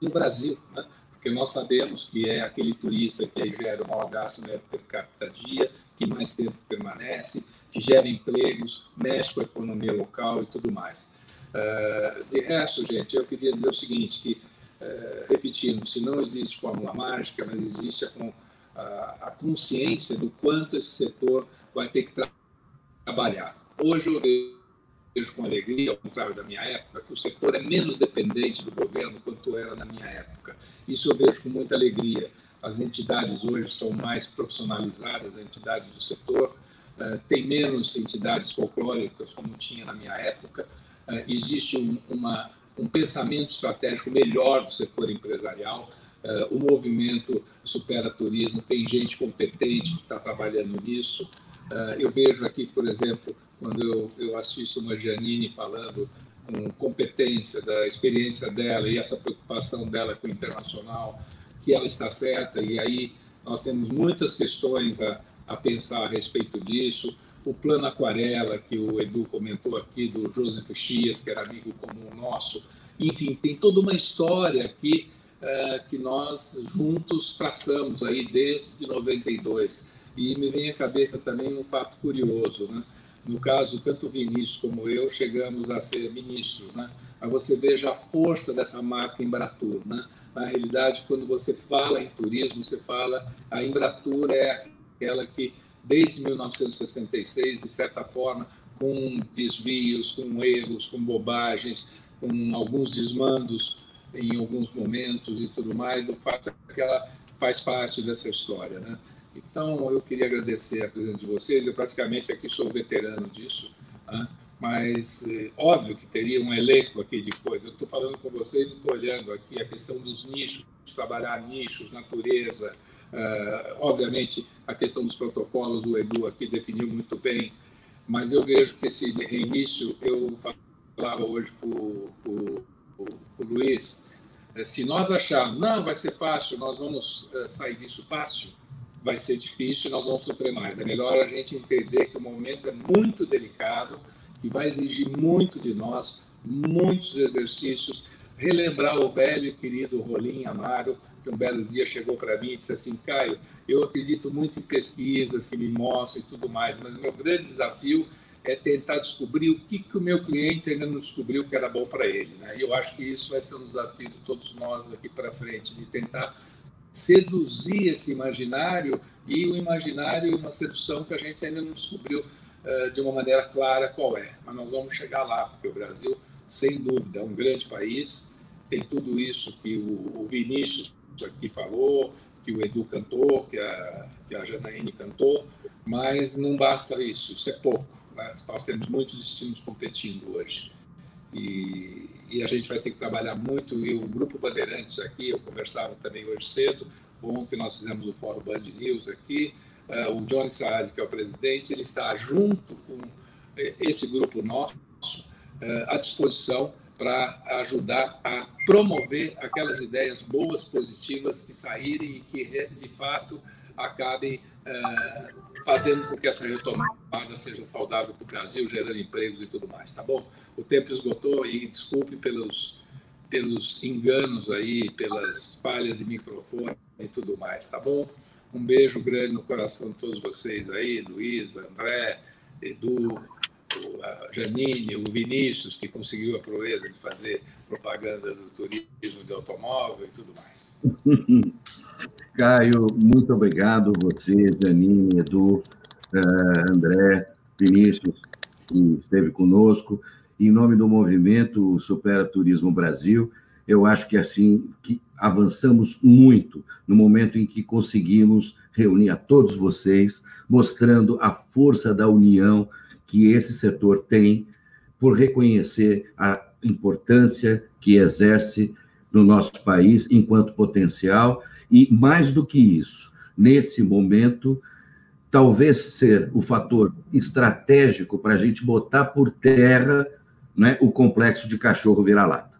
do Brasil. Né? Porque nós sabemos que é aquele turista que gera o maior gasto né, per capita dia, que mais tempo permanece, que gera empregos, mexe com a economia local e tudo mais. Uh, de resto, gente, eu queria dizer o seguinte, que, uh, repetindo, se não existe fórmula mágica, mas existe a, a, a consciência do quanto esse setor vai ter que tra trabalhar. Hoje eu vejo vejo com alegria, ao contrário da minha época, que o setor é menos dependente do governo quanto era na minha época. Isso eu vejo com muita alegria. As entidades hoje são mais profissionalizadas, as entidades do setor, uh, tem menos entidades folclóricas como tinha na minha época. Uh, existe um, uma, um pensamento estratégico melhor do setor empresarial. Uh, o movimento Supera Turismo tem gente competente que está trabalhando nisso. eu vejo aqui, por exemplo, quando eu, eu assisto uma Janine falando com competência da experiência dela e essa preocupação dela com o internacional, que ela está certa, e aí nós temos muitas questões a, a pensar a respeito disso. O plano Aquarela, que o Edu comentou aqui, do Joseph Chias, que era amigo comum nosso. Enfim, tem toda uma história aqui uh, que nós juntos traçamos aí desde 92. E me vem à cabeça também um fato curioso, né? No caso, tanto Vinícius como eu chegamos a ser ministros, né? Mas você veja a força dessa marca Embratur, né? Na realidade, quando você fala em turismo, você fala a Embratur é aquela que desde 1966, de certa forma, com desvios, com erros, com bobagens, com alguns desmandos em alguns momentos e tudo mais, o fato é que ela faz parte dessa história, né? Então, eu queria agradecer a presença de vocês. Eu praticamente aqui sou veterano disso, né? mas é, óbvio que teria um elenco aqui de coisas. Eu estou falando com vocês e estou olhando aqui a questão dos nichos, trabalhar nichos, natureza. Uh, obviamente, a questão dos protocolos, o Edu aqui definiu muito bem, mas eu vejo que esse reinício, eu falava hoje para o Luiz, eh, se nós acharmos, não, vai ser fácil, nós vamos sair disso fácil, vai ser difícil e nós vamos sofrer mais. É melhor a gente entender que o momento é muito delicado, que vai exigir muito de nós, muitos exercícios. Relembrar o velho e querido Rolim Amaro, que um belo dia chegou para mim e disse assim: Caio, eu acredito muito em pesquisas que me mostram e tudo mais, mas meu grande desafio é tentar descobrir o que, que o meu cliente ainda não descobriu que era bom para ele. Né? E eu acho que isso vai ser um desafio de todos nós daqui para frente, de tentar seduzir esse imaginário e o imaginário uma sedução que a gente ainda não descobriu uh, de uma maneira clara qual é. Mas nós vamos chegar lá, porque o Brasil, sem dúvida, é um grande país, tem tudo isso que o, o Vinícius aqui falou, que o Edu cantou, que a, que a Janaíne cantou, mas não basta isso, isso é pouco. Né? Nós temos muitos destinos competindo hoje. E, e, a gente vai ter que trabalhar muito. E o Grupo Bandeirantes aqui, eu conversava também hoje cedo, ontem nós fizemos o Fórum Band News aqui, uh, o Johnny Saad, que é o presidente, ele está junto com eh, esse grupo nosso uh, à disposição para ajudar a promover aquelas ideias boas, positivas que saírem e que, de fato, acabem é, fazendo com que essa retomada seja saudável para o Brasil, gerando empregos e tudo mais, tá bom? O tempo esgotou e desculpe pelos, pelos enganos aí, pelas falhas de microfone e tudo mais, tá bom? Um beijo grande no coração de todos vocês aí, Luiz, André, Edu, Janine, o Vinícius, que conseguiu a proeza de fazer propaganda do turismo de automóvel e tudo mais. Caio, muito obrigado. Você, Janine, Edu, eh, André, Vinícius, que esteve conosco. Em nome do movimento Supera Turismo Brasil, eu acho que assim que avançamos muito no momento em que conseguimos reunir a todos vocês, mostrando a força da união que esse setor tem por reconhecer a importância que exerce no nosso país enquanto potencial e mais do que isso, nesse momento talvez ser o fator estratégico para a gente botar por terra né, o complexo de cachorro vira-lata.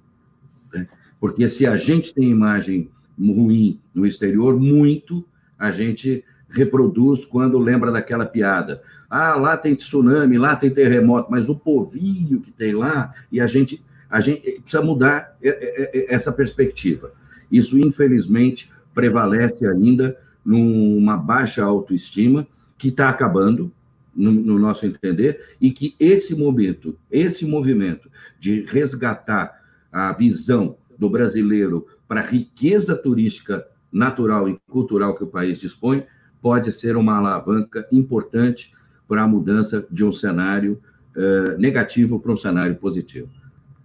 Né? Porque se a gente tem imagem ruim no exterior, muito a gente reproduz quando lembra daquela piada. Ah, lá tem tsunami, lá tem terremoto, mas o povinho que tem lá, e a gente, a gente precisa mudar essa perspectiva. Isso, infelizmente, prevalece ainda numa baixa autoestima que está acabando, no, no, nosso entender, e que esse momento, esse movimento de resgatar a visão do brasileiro para a riqueza turística natural e cultural que o país dispõe, pode ser uma alavanca importante para a mudança de um cenário eh, negativo para um cenário positivo.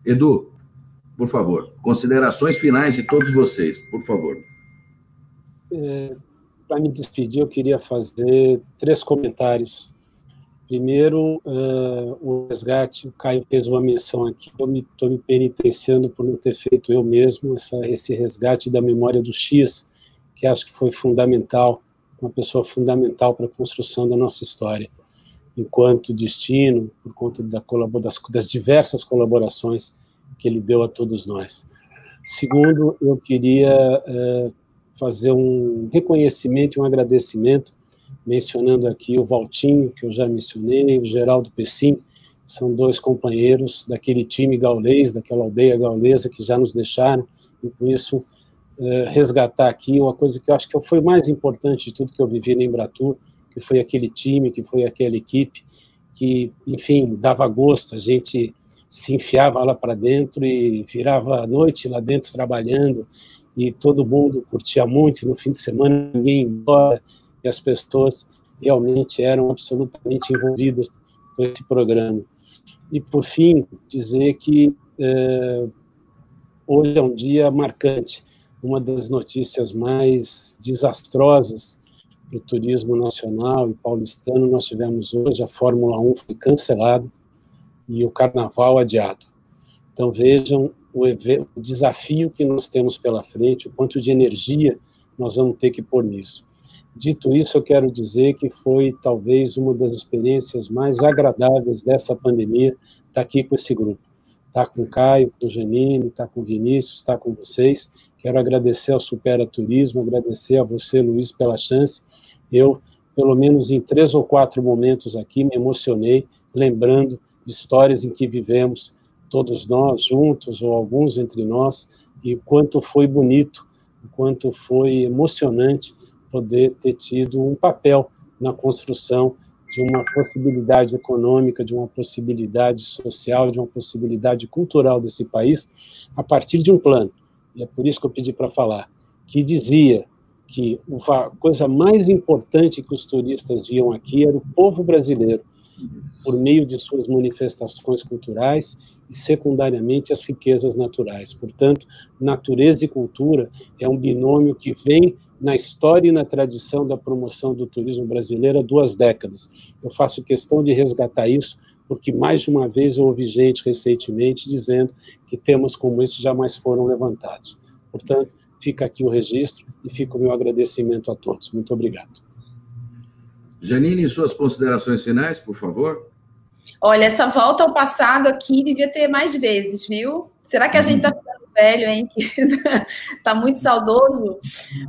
Edu, por favor, considerações finais de todos vocês, por favor. Para me despedir, eu queria fazer três comentários. Primeiro, uh, o resgate, o Caio fez uma menção aqui, eu estou me, me penitenciando por não ter feito eu mesmo essa, esse resgate da memória do X, que acho que foi fundamental, uma pessoa fundamental para a construção da nossa história, enquanto destino, por conta da das, das diversas colaborações que ele deu a todos nós. Segundo, eu queria uh, fazer um reconhecimento e um agradecimento, mencionando aqui o Valtinho, que eu já mencionei, o Geraldo Pessim, são dois companheiros daquele time gaulês, daquela aldeia gaulesa que já nos deixaram, e com isso eh, resgatar aqui uma coisa que eu acho que foi mais importante de tudo que eu vivi na Embratur, que foi aquele time, que foi aquela equipe, que, enfim, dava gosto, a gente se enfiava lá para dentro e virava a noite lá dentro trabalhando, e todo mundo curtia muito, no fim de semana ninguém ia embora, e as pessoas realmente eram absolutamente envolvidas com esse programa. E, por fim, dizer que é, hoje é um dia marcante, uma das notícias mais desastrosas para o turismo nacional e paulistano nós tivemos hoje, a Fórmula 1 foi cancelada e o Carnaval adiado. Então vejam o, o desafio que nós temos pela frente, o quanto de energia nós vamos ter que pôr nisso. Dito isso, eu quero dizer que foi talvez uma das experiências mais agradáveis dessa pandemia estar aqui com esse grupo. Estar com o Caio, com o Janine, estar com o Vinícius, estar com vocês. Quero agradecer ao Supera Turismo, agradecer a você, Luiz, pela chance. Eu, pelo menos em três ou quatro momentos aqui, me emocionei, lembrando de histórias em que vivemos todos nós juntos, ou alguns entre nós, e quanto foi bonito, quanto foi emocionante poder ter tido um papel na construção de uma possibilidade econômica, de uma possibilidade social, de uma possibilidade cultural desse país, a partir de um plano. E é por isso que eu pedi para falar, que dizia que a coisa mais importante que os turistas viam aqui era o povo brasileiro, por meio de suas manifestações culturais e, secundariamente, as riquezas naturais. Portanto, natureza e cultura é um binômio que vem na história e na tradição da promoção do turismo brasileiro há duas décadas. Eu faço questão de resgatar isso, porque mais de uma vez eu ouvi gente recentemente dizendo que temas como esse jamais foram levantados. Portanto, fica aqui o registro e fica o meu agradecimento a todos. Muito obrigado. Janine, suas considerações finais, por favor. Olha, essa volta ao passado aqui devia ter mais vezes, viu? Será que a gente está ficando velho, hein? Está muito saudoso.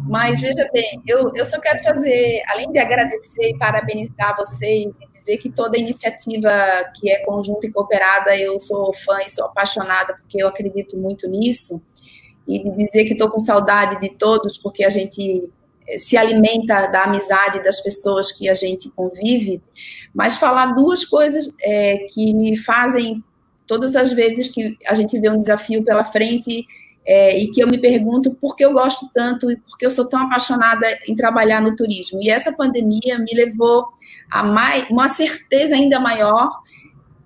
Mas veja bem, eu, eu só quero fazer, além de agradecer e parabenizar vocês e dizer que toda iniciativa que é conjunta e cooperada, eu sou fã e sou apaixonada, porque eu acredito muito nisso. E de dizer que estou com saudade de todos, porque a gente se alimenta da amizade das pessoas que a gente convive, mas falar duas coisas é, que me fazem todas as vezes que a gente vê um desafio pela frente é, e que eu me pergunto por que eu gosto tanto e por que eu sou tão apaixonada em trabalhar no turismo. E essa pandemia me levou a mais, uma certeza ainda maior,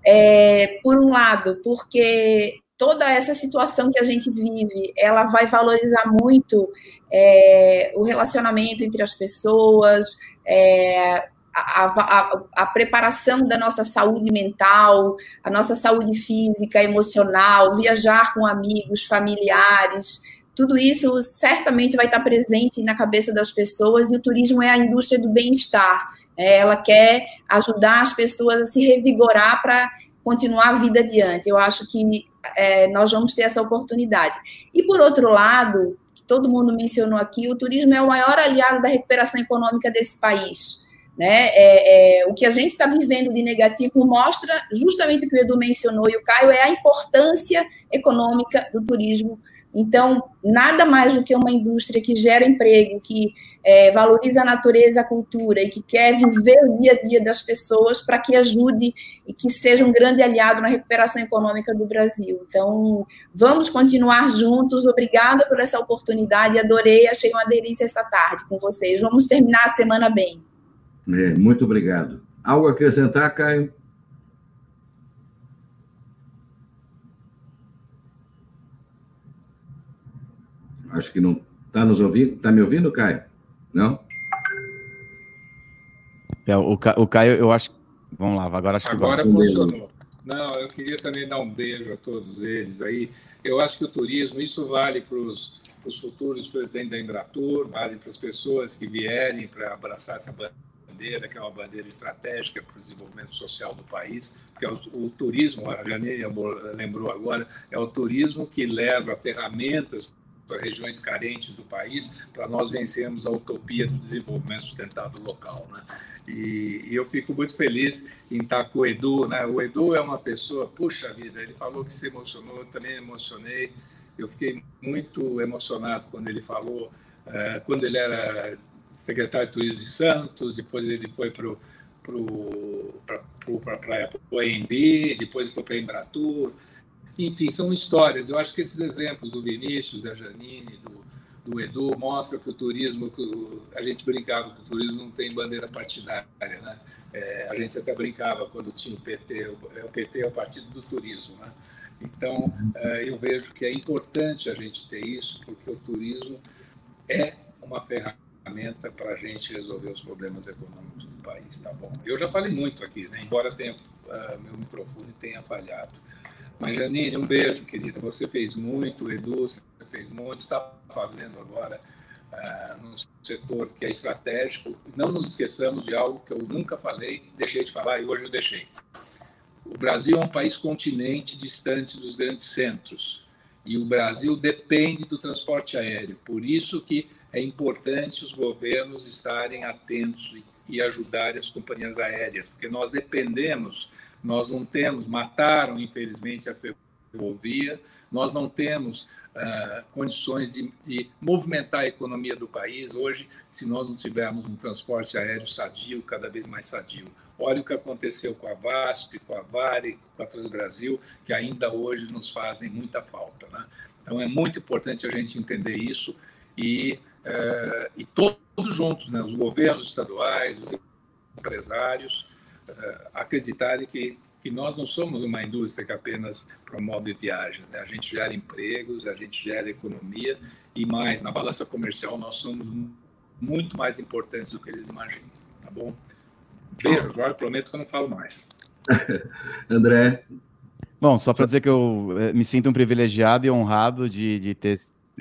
é, por um lado, porque toda essa situação que a gente vive, ela vai valorizar muito é, o relacionamento entre as pessoas, é, a, a, a, preparação da nossa saúde mental, a nossa saúde física, emocional, viajar com amigos, familiares, tudo isso certamente vai estar presente na cabeça das pessoas e o turismo é a indústria do bem-estar. É, ela quer ajudar as pessoas a se revigorar para continuar a vida adiante. Eu acho que é, nós vamos ter essa oportunidade. E por outro lado, que todo mundo mencionou aqui, o turismo é o maior aliado da recuperação econômica desse país. Né? É, é, o que a gente está vivendo de negativo mostra justamente o que o Edu mencionou e o Caio é a importância econômica do turismo. Então, nada mais do que uma indústria que gera emprego, que é, valoriza a natureza, a cultura e que quer viver o dia a dia das pessoas para que ajude e que seja um grande aliado na recuperação econômica do Brasil. Então, vamos continuar juntos. Obrigada por essa oportunidade. Adorei, achei uma delícia essa tarde com vocês. Vamos terminar a semana bem. É, muito obrigado. Algo a acrescentar, Caio? Acho que não está nos ouvindo. Está me ouvindo, Caio? Não? É, o, o Caio, eu acho. Vamos lá, agora acho que agora funcionou. Não, eu queria também dar um beijo a todos eles aí. Eu acho que o turismo, isso vale para os futuros presidentes da Embratur, vale para as pessoas que vierem para abraçar essa bandeira, que é uma bandeira estratégica para o desenvolvimento social do país, porque é o, o turismo, a Janine lembrou agora, é o turismo que leva ferramentas regiões carentes do país, para nós vencermos a utopia do desenvolvimento sustentável local. Né? E, e, eu fico muito feliz em estar com o Edu. Né? O Edu é uma pessoa, puxa vida, ele falou que se emocionou, eu também emocionei. Eu fiquei muito emocionado quando ele falou, uh, quando ele era secretário de Turismo de Santos, depois ele foi para o AMB, depois ele foi para a Embratur. Enfim, são histórias. Eu acho que esses exemplos do Vinícius, da Janine, do, do Edu, mostram que o turismo, que a gente brincava que o turismo não tem bandeira partidária. Né? É, a gente até brincava quando tinha o PT, o, é, o PT é o partido do turismo. Né? Então, é, eu vejo que é importante a gente ter isso, porque o turismo é uma ferramenta para a gente resolver os problemas econômicos do país, tá bom? Eu já falei muito aqui, né? embora tenha, uh, meu microfone tenha falhado. Mas, Janine, um beijo, querida. Você fez muito, Edu, você fez muito, está fazendo agora uh, num setor que é estratégico. Não nos esqueçamos de algo que eu nunca falei, deixei de falar e hoje eu deixei. O Brasil é um país continente distante dos grandes centros e o Brasil depende do transporte aéreo. Por isso que é importante os governos estarem atentos e ajudarem as companhias aéreas, porque nós dependemos, nós não temos, mataram infelizmente a ferrovia, nós não temos uh, condições de, de, movimentar a economia do país hoje se nós não tivermos um transporte aéreo sadio, cada vez mais sadio. Olha o que aconteceu com a VASP, com a Vare, com a Transbrasil, que ainda hoje nos fazem muita falta. Né? Então é muito importante a gente entender isso e é, e todos juntos, né, os governos estaduais, os empresários, acreditarem que, que nós não somos uma indústria que apenas promove viagem. Né? A gente gera empregos, a gente gera economia e mais, na balança comercial nós somos muito mais importantes do que eles imaginam, tá bom? Beijo, agora prometo que eu não falo mais. André. Bom, só para dizer que eu é, me sinto um privilegiado e honrado de, de ter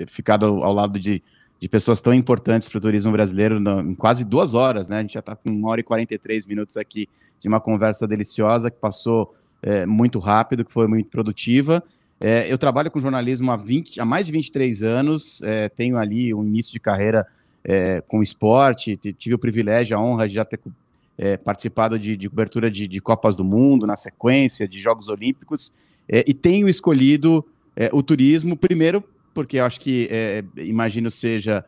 ficado ao lado de de pessoas tão importantes para o turismo brasileiro no, em quase duas horas, né? A gente já está com uma hora e 43 minutos aqui de uma conversa deliciosa que passou é, muito rápido, que foi muito produtiva. É, eu trabalho com jornalismo há, 20, há mais de 23 anos, é, tenho ali um início de carreira é, com esporte, tive o privilégio, a honra de já ter é, participado de, de cobertura de, de, Copas do Mundo, na sequência, de Jogos Olímpicos, é, e tenho escolhido o turismo, primeiro porque eu acho que, imagino, seja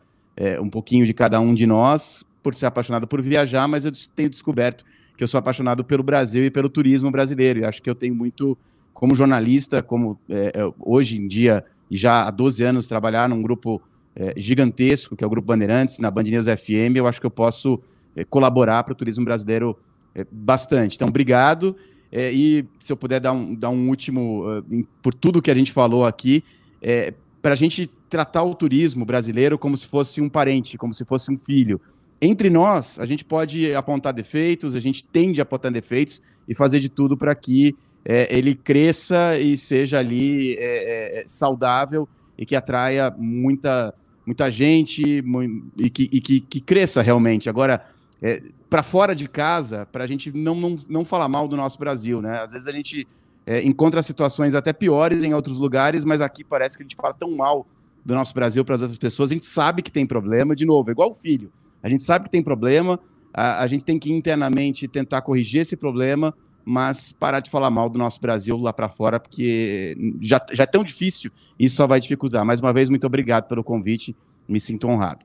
um pouquinho de cada um de nós, por ser apaixonado por viajar, mas eu tenho descoberto que eu sou apaixonado pelo Brasil e pelo turismo brasileiro. E acho que eu tenho muito, como jornalista, como é, é hoje em dia, e já há 12 anos, trabalhar num grupo é, gigantesco, que é o Grupo Bandeirantes, na Band News FM, eu acho que eu posso é, colaborar para o turismo brasileiro é, bastante. Então, obrigado. É, e se eu puder dar um, dar um último, uh, por tudo que a gente falou aqui, para a gente tratar o turismo brasileiro como se fosse um parente, como se fosse um filho. Entre nós, a gente pode apontar defeitos, a gente tende a apontar defeitos e fazer de tudo para que é, ele cresça e seja ali é, é, saudável e que atraia muita, muita gente e, que, e que, que, cresça realmente. Agora, é, para fora de casa, para a gente não, não, não falar mal do nosso Brasil, né? Às vezes a gente é, encontra situações até piores em outros lugares, mas aqui parece que a gente fala tão mal do nosso Brasil para as outras pessoas. A gente sabe que tem problema, de novo, é igual o filho. A gente sabe que tem problema, a, a gente tem que internamente tentar corrigir esse problema, mas parar de falar mal do nosso Brasil lá para fora, porque já, já é tão difícil e só vai dificultar. Mais uma vez, muito obrigado pelo convite, me sinto honrado.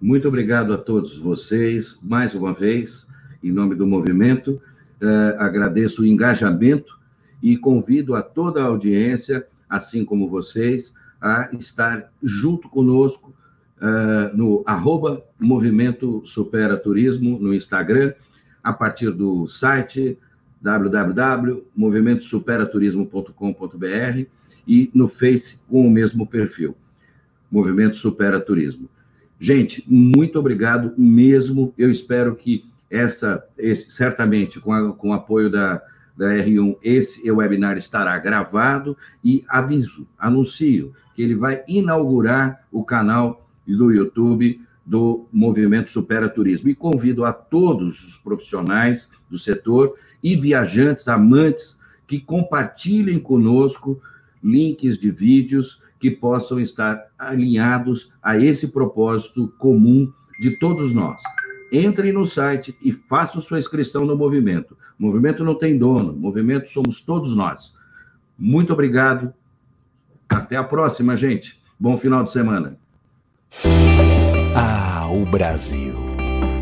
Muito obrigado a todos vocês, mais uma vez, em nome do movimento. Uh, agradeço o engajamento e convido a toda a audiência, assim como vocês, a estar junto conosco uh, no arroba Movimento Supera Turismo no Instagram, a partir do site www.movimentosupera-turismo.com.br e no Face com o mesmo perfil, Movimento Supera Turismo. Gente, muito obrigado mesmo. Eu espero que essa, esse, certamente, com, a, com o apoio da, da R1, esse webinar estará gravado e aviso, anuncio que ele vai inaugurar o canal do YouTube do Movimento Supera Turismo. E convido a todos os profissionais do setor e viajantes, amantes, que compartilhem conosco links de vídeos que possam estar alinhados a esse propósito comum de todos nós. Entre no site e faça sua inscrição no movimento. O movimento não tem dono, movimento somos todos nós. Muito obrigado. Até a próxima, gente. Bom final de semana. Ah, o Brasil.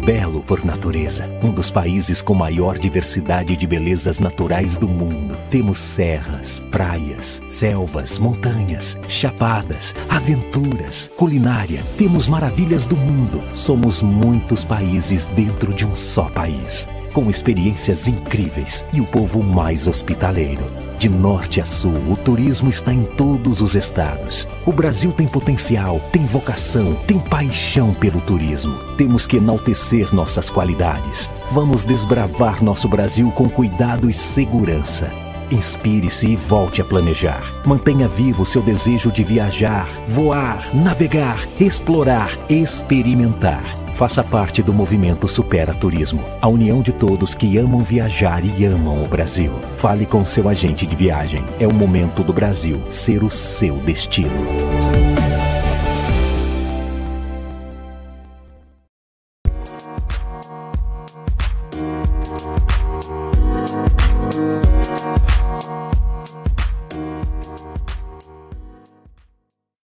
Belo por natureza, um dos países com maior diversidade de belezas naturais do mundo. Temos serras, praias, selvas, montanhas, chapadas, aventuras, culinária. Temos maravilhas do mundo. Somos muitos países dentro de um só país com experiências incríveis e o povo mais hospitaleiro. De norte a sul, o turismo está em todos os estados. O Brasil tem potencial, tem vocação, tem paixão pelo turismo. Temos que enaltecer nossas qualidades. Vamos desbravar nosso Brasil com cuidado e segurança. Inspire-se e volte a planejar. Mantenha vivo seu desejo de viajar, voar, navegar, explorar, experimentar. Faça parte do movimento Supera Turismo, a união de todos que amam viajar e amam o Brasil. Fale com seu agente de viagem. É o momento do Brasil ser o seu destino.